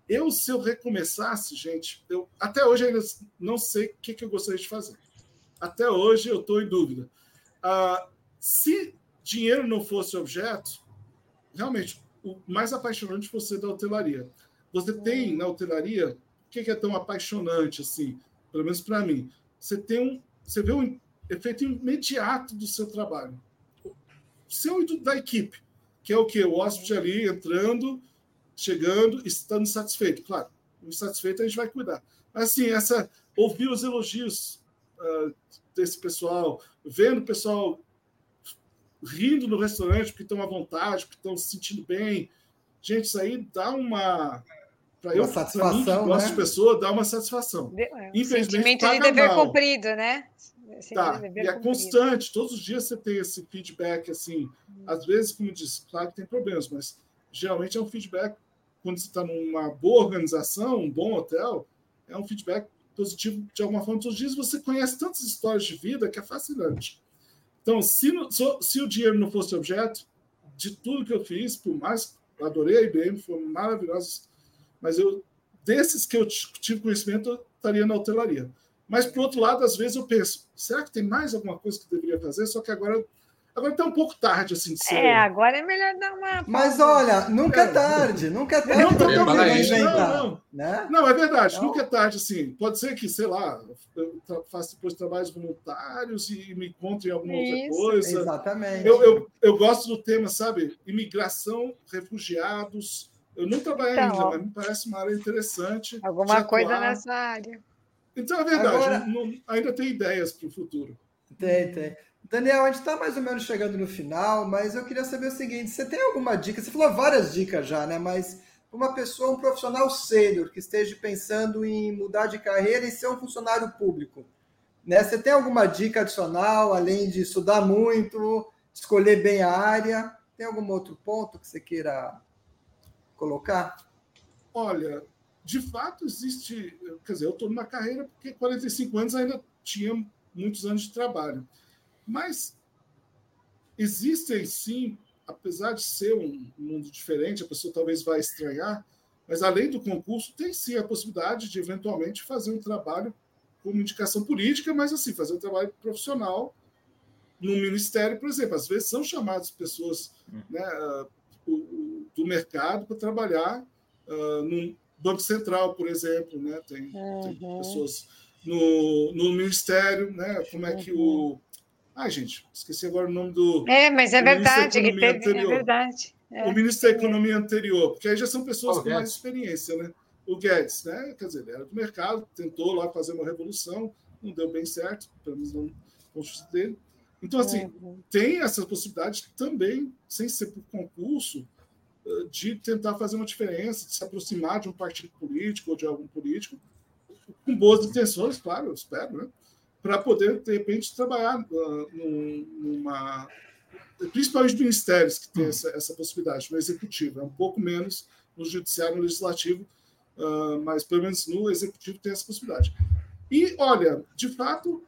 Eu, se eu recomeçasse, gente, eu até hoje ainda não sei o que, que eu gostaria de fazer. Até hoje eu estou em dúvida. Ah, se dinheiro não fosse objeto, realmente, o mais apaixonante fosse da hotelaria. Você tem na hotelaria, o que, é tão apaixonante assim, pelo menos para mim? Você tem um, você vê um efeito imediato do seu trabalho. Seu e da equipe, que é o que? O hóspede ali entrando, chegando, estando satisfeito. Claro, insatisfeito a gente vai cuidar. Mas, assim, essa, ouvir os elogios uh, desse pessoal, vendo o pessoal rindo no restaurante porque estão à vontade, porque estão se sentindo bem. Gente, isso aí dá uma. Para eu, satisfação, mim, que gosto né? de pessoa, dá uma satisfação. De, é, Infelizmente, sentimento de dever mal. cumprido, né? Tá, e é constante, todos os dias você tem esse feedback, assim, hum. às vezes, como disse, claro que tem problemas, mas geralmente é um feedback quando você está numa boa organização, um bom hotel, é um feedback positivo de alguma forma todos os dias. Você conhece tantas histórias de vida que é fascinante. Então, se, se o dinheiro não fosse objeto de tudo que eu fiz, por mais adorei a IBM, foi maravilhosa, mas eu desses que eu tive conhecimento, eu estaria na hotelaria. Mas, por outro lado, às vezes eu penso, será que tem mais alguma coisa que eu deveria fazer? Só que agora Agora está um pouco tarde, assim, de ser. É, agora é melhor dar uma. Mas olha, nunca é tarde, nunca é tarde. Não, não, não, não, né? não, é verdade, nunca é tarde, assim. Pode ser que, sei lá, eu faça depois trabalhos voluntários e me encontre em alguma Isso, outra coisa. Exatamente. Eu, eu, eu gosto do tema, sabe? Imigração, refugiados, Eu não trabalhei então, ainda, mas me parece uma área interessante. Alguma coisa nessa área. Então, é verdade, Agora... não, ainda tem ideias para o futuro. Tem, tem. Daniel, a gente está mais ou menos chegando no final, mas eu queria saber o seguinte: você tem alguma dica? Você falou várias dicas já, né? Mas uma pessoa, um profissional sênior que esteja pensando em mudar de carreira e ser um funcionário público, né? Você tem alguma dica adicional, além de estudar muito, escolher bem a área? Tem algum outro ponto que você queira colocar? Olha, de fato existe, quer dizer, eu estou numa carreira porque 45 anos ainda tinha muitos anos de trabalho. Mas existem sim, apesar de ser um mundo diferente, a pessoa talvez vai estranhar, mas além do concurso, tem sim a possibilidade de eventualmente fazer um trabalho como indicação política, mas assim, fazer um trabalho profissional no ministério, por exemplo. Às vezes são chamadas pessoas né, do mercado para trabalhar uh, num, Banco Central, por exemplo, né? Tem, uhum. tem pessoas no, no Ministério, né? Como é que o. Ai, gente, esqueci agora o nome do. É, mas é verdade, teve, é verdade. É. O ministro da Economia anterior, porque aí já são pessoas oh, com mais experiência, né? O Guedes, né? Quer dizer, ele era do mercado, tentou lá fazer uma revolução, não deu bem certo, pelo menos não construção dele. Então, assim, uhum. tem essa possibilidade também, sem ser por concurso, de tentar fazer uma diferença, de se aproximar de um partido político ou de algum político, com boas intenções, claro, eu espero, né? Para poder, de repente, trabalhar uh, numa. Principalmente ministérios que têm essa, essa possibilidade, no executivo, é um pouco menos no judiciário, no legislativo, uh, mas pelo menos no executivo tem essa possibilidade. E, olha, de fato,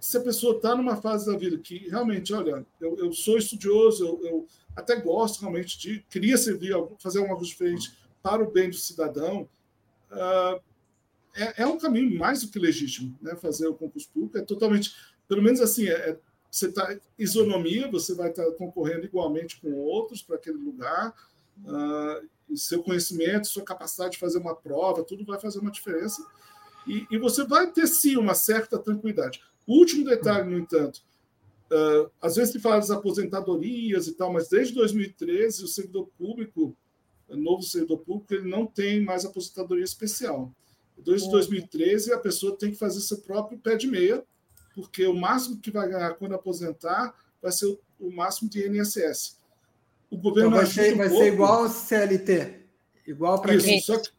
se a pessoa está numa fase da vida que realmente, olha, eu, eu sou estudioso, eu, eu até gosto realmente de queria servir, fazer alguma coisa diferente para o bem do cidadão, uh, é, é, um caminho mais do que legítimo, né? Fazer o concurso público é totalmente, pelo menos assim, é, é você está isonomia, você vai estar tá concorrendo igualmente com outros para aquele lugar, uh, seu conhecimento, sua capacidade de fazer uma prova, tudo vai fazer uma diferença. E, e você vai ter sim uma certa tranquilidade. O último detalhe, no entanto, Uh, às vezes se fala das aposentadorias e tal, mas desde 2013 o servidor público, o novo servidor público, ele não tem mais aposentadoria especial. Desde 2013 a pessoa tem que fazer seu próprio pé de meia, porque o máximo que vai ganhar quando aposentar vai ser o, o máximo de INSS. O governo então vai, ser, um vai ser igual ao CLT, igual para quem... Só que,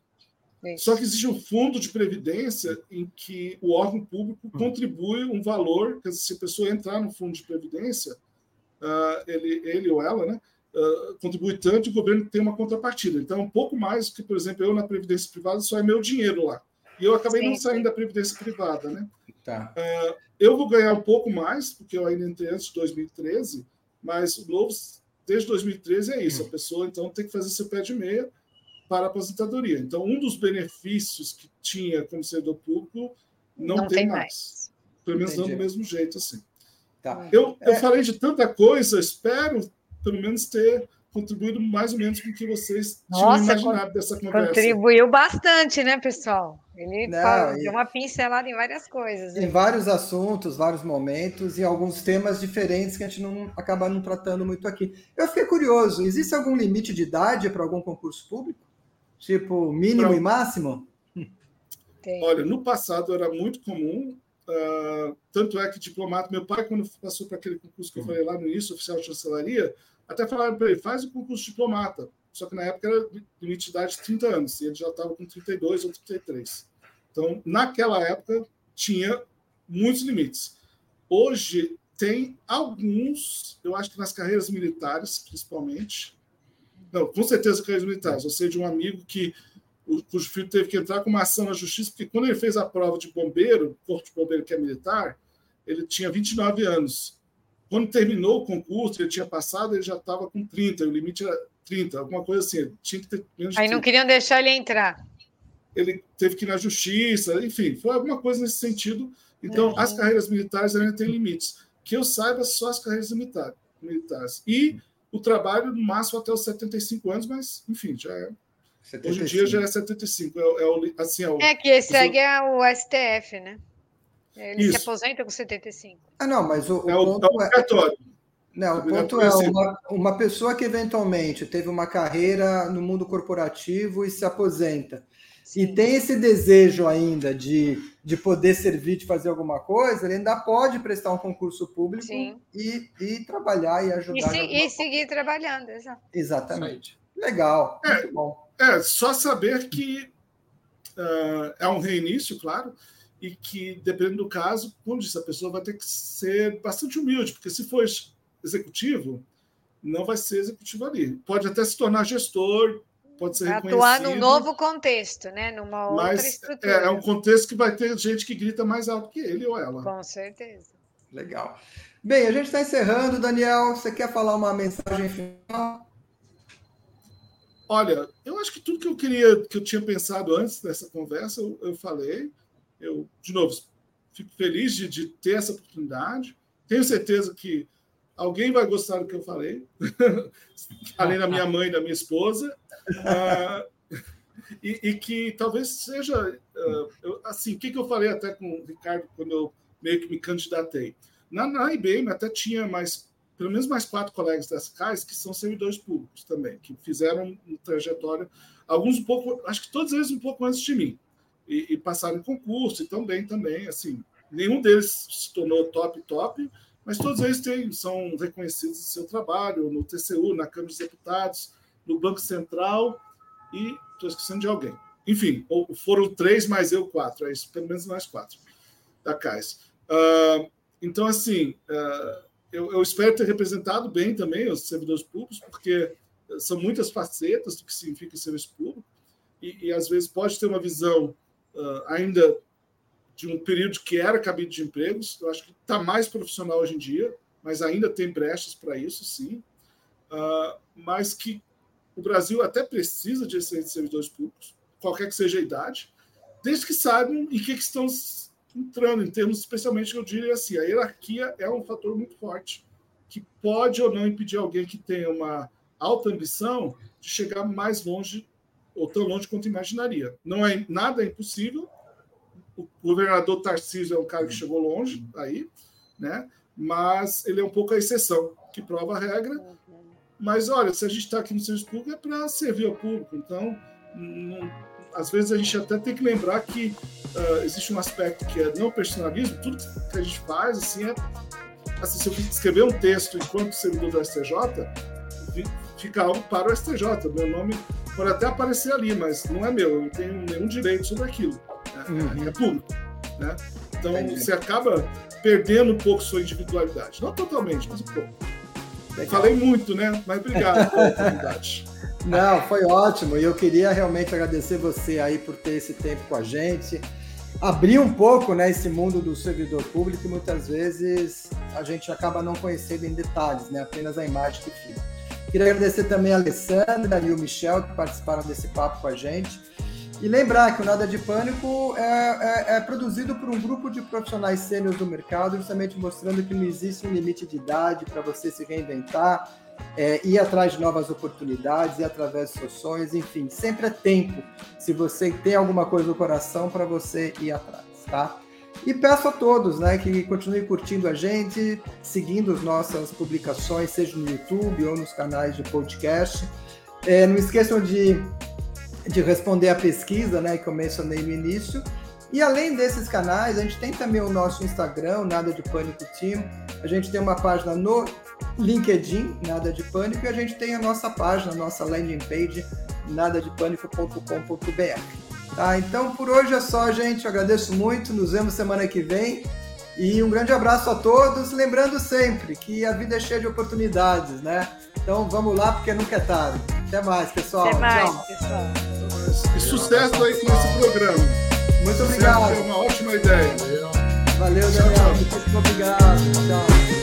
só que existe um fundo de previdência em que o órgão público hum. contribui um valor, quer dizer, se a pessoa entrar no fundo de previdência, uh, ele, ele ou ela, né, uh, contribui tanto e o governo tem uma contrapartida. Então, é um pouco mais que, por exemplo, eu na previdência privada só é meu dinheiro lá. E eu acabei Sim. não saindo da previdência privada, né? Tá. Uh, eu vou ganhar um pouco mais, porque eu ainda entrei antes de 2013, mas o novo, desde 2013 é isso. Hum. A pessoa, então, tem que fazer seu pé de meia para a aposentadoria. Então, um dos benefícios que tinha como servidor público não, não tem, tem, mais. mais. Pelo menos Entendi. não do mesmo jeito assim. Tá. Eu, eu é... falei de tanta coisa, espero pelo menos ter contribuído mais ou menos com o que vocês Nossa, tinham imaginado dessa conversa. Contribuiu bastante, né, pessoal? Ele não, falou, e... deu uma pincelada em várias coisas. Em vários assuntos, vários momentos e alguns temas diferentes que a gente não acaba não tratando muito aqui. Eu fiquei curioso, existe algum limite de idade para algum concurso público? Tipo, mínimo pra... e máximo? Tem. Olha, no passado era muito comum, uh, tanto é que diplomata, meu pai, quando passou para aquele concurso que eu falei lá no início, oficial de chancelaria, até falaram para ele, faz o concurso de diplomata. Só que na época era limite de idade de 30 anos, e ele já estava com 32 ou 33. Então, naquela época, tinha muitos limites. Hoje, tem alguns, eu acho que nas carreiras militares, principalmente, não, com certeza carreiras militares. Eu sei de um amigo que o, cujo filho teve que entrar com uma ação na justiça, porque quando ele fez a prova de bombeiro, corpo de bombeiro que é militar, ele tinha 29 anos. Quando terminou o concurso, ele tinha passado, ele já estava com 30, o limite era 30, alguma coisa assim. Tinha que ter menos Aí não queriam deixar ele entrar. Ele teve que ir na justiça, enfim, foi alguma coisa nesse sentido. Então, uhum. as carreiras militares ainda têm limites. Que eu saiba, só as carreiras militares. E o trabalho no máximo até os 75 anos, mas, enfim, já é. 75. Hoje em dia já é 75. É, é, o, assim, é, o, é que segue é o STF, né? Ele Isso. se aposenta com 75. Ah, não, mas o, o é o, é obrigatório. Não, o ponto é uma, uma pessoa que eventualmente teve uma carreira no mundo corporativo e se aposenta Sim. e tem esse desejo ainda de, de poder servir, de fazer alguma coisa, ele ainda pode prestar um concurso público e, e trabalhar e ajudar. E, se, e seguir trabalhando, exato. Exatamente. Legal, é, muito bom. É, só saber que uh, é um reinício, claro, e que, dependendo do caso, como disse, a pessoa vai ter que ser bastante humilde, porque se for executivo, não vai ser executivo ali. Pode até se tornar gestor, pode ser Atuar num novo contexto, né? numa outra mas estrutura. É, é um contexto que vai ter gente que grita mais alto que ele ou ela. Com certeza. Legal. Bem, a gente está encerrando, Daniel. Você quer falar uma mensagem final? Olha, eu acho que tudo que eu queria, que eu tinha pensado antes dessa conversa, eu, eu falei. Eu, de novo, fico feliz de, de ter essa oportunidade. Tenho certeza que alguém vai gostar do que eu falei, [laughs] além da minha mãe e da minha esposa, uh, [laughs] e, e, que talvez seja uh, eu, assim, o que, que eu falei até com o Ricardo quando eu meio que me candidatei. Na, na IBM até tinha mais, pelo menos mais quatro colegas das CAIS que são servidores públicos também, que fizeram uma trajetória, alguns um pouco, acho que todos eles um pouco antes de mim, e, e passaram em concurso e também, também, assim, nenhum deles se tornou top, top, mas todos eles têm, são reconhecidos no seu trabalho, no TCU, na Câmara dos Deputados, no Banco Central e estou esquecendo de alguém. Enfim, foram três mais eu quatro, é isso, pelo menos mais quatro da CAIS. Uh, então, assim, uh, eu, eu, espero ter representado bem também os servidores públicos, porque são muitas facetas do que significa serviço público, e, e às vezes pode ter uma visão uh, ainda de um período que era cabido de empregos. Eu acho que está mais profissional hoje em dia, mas ainda tem brechas para isso, sim. Uh, mas que o Brasil até precisa de excelentes servidores públicos, qualquer que seja a idade, desde que saibam em que, que estão entrando, em termos especialmente, eu diria assim, a hierarquia é um fator muito forte, que pode ou não impedir alguém que tenha uma alta ambição de chegar mais longe ou tão longe quanto imaginaria. Não é nada é impossível, o governador Tarcísio é um cara que chegou longe aí, né? Mas ele é um pouco a exceção que prova a regra. Mas olha, se a gente está aqui no serviço público é para servir ao público. Então, não, às vezes a gente até tem que lembrar que uh, existe um aspecto que é não personalismo. Tudo que a gente faz assim é assim, se eu escrever um texto enquanto servidor do STJ, fica algo para o STJ. Meu nome pode até aparecer ali, mas não é meu. Eu não tenho nenhum direito sobre aquilo uhum. é público. Né? Então Entendi. você acaba perdendo um pouco sua individualidade. Não totalmente, mas um pouco. Legal. Falei muito, né? Mas obrigado pela oportunidade. [laughs] Não, foi ótimo. E eu queria realmente agradecer você aí por ter esse tempo com a gente. Abrir um pouco né, esse mundo do servidor público e muitas vezes a gente acaba não conhecendo em detalhes, né, apenas a imagem que fica. Queria agradecer também a Alessandra e o Michel que participaram desse papo com a gente. E lembrar que o Nada de Pânico é, é, é produzido por um grupo de profissionais sênios do mercado, justamente mostrando que não existe um limite de idade para você se reinventar, é, ir atrás de novas oportunidades, ir através de seus sonhos, enfim, sempre é tempo, se você tem alguma coisa no coração, para você ir atrás, tá? E peço a todos né, que continuem curtindo a gente, seguindo as nossas publicações, seja no YouTube ou nos canais de podcast. É, não esqueçam de de responder a pesquisa, né, que eu mencionei no início. E além desses canais, a gente tem também o nosso Instagram, Nada de Pânico Team. A gente tem uma página no LinkedIn, Nada de Pânico, e a gente tem a nossa página, a nossa landing page, nadadepânico.com.br. Tá? Então, por hoje é só, gente. Eu agradeço muito. Nos vemos semana que vem. E um grande abraço a todos. Lembrando sempre que a vida é cheia de oportunidades, né? Então vamos lá, porque nunca é tarde. Até mais, pessoal. Até mais, Tchau. pessoal. E sucesso aí com esse programa. Muito obrigado. Foi uma ótima ideia. Valeu, Daniel. Muito obrigado. Tchau.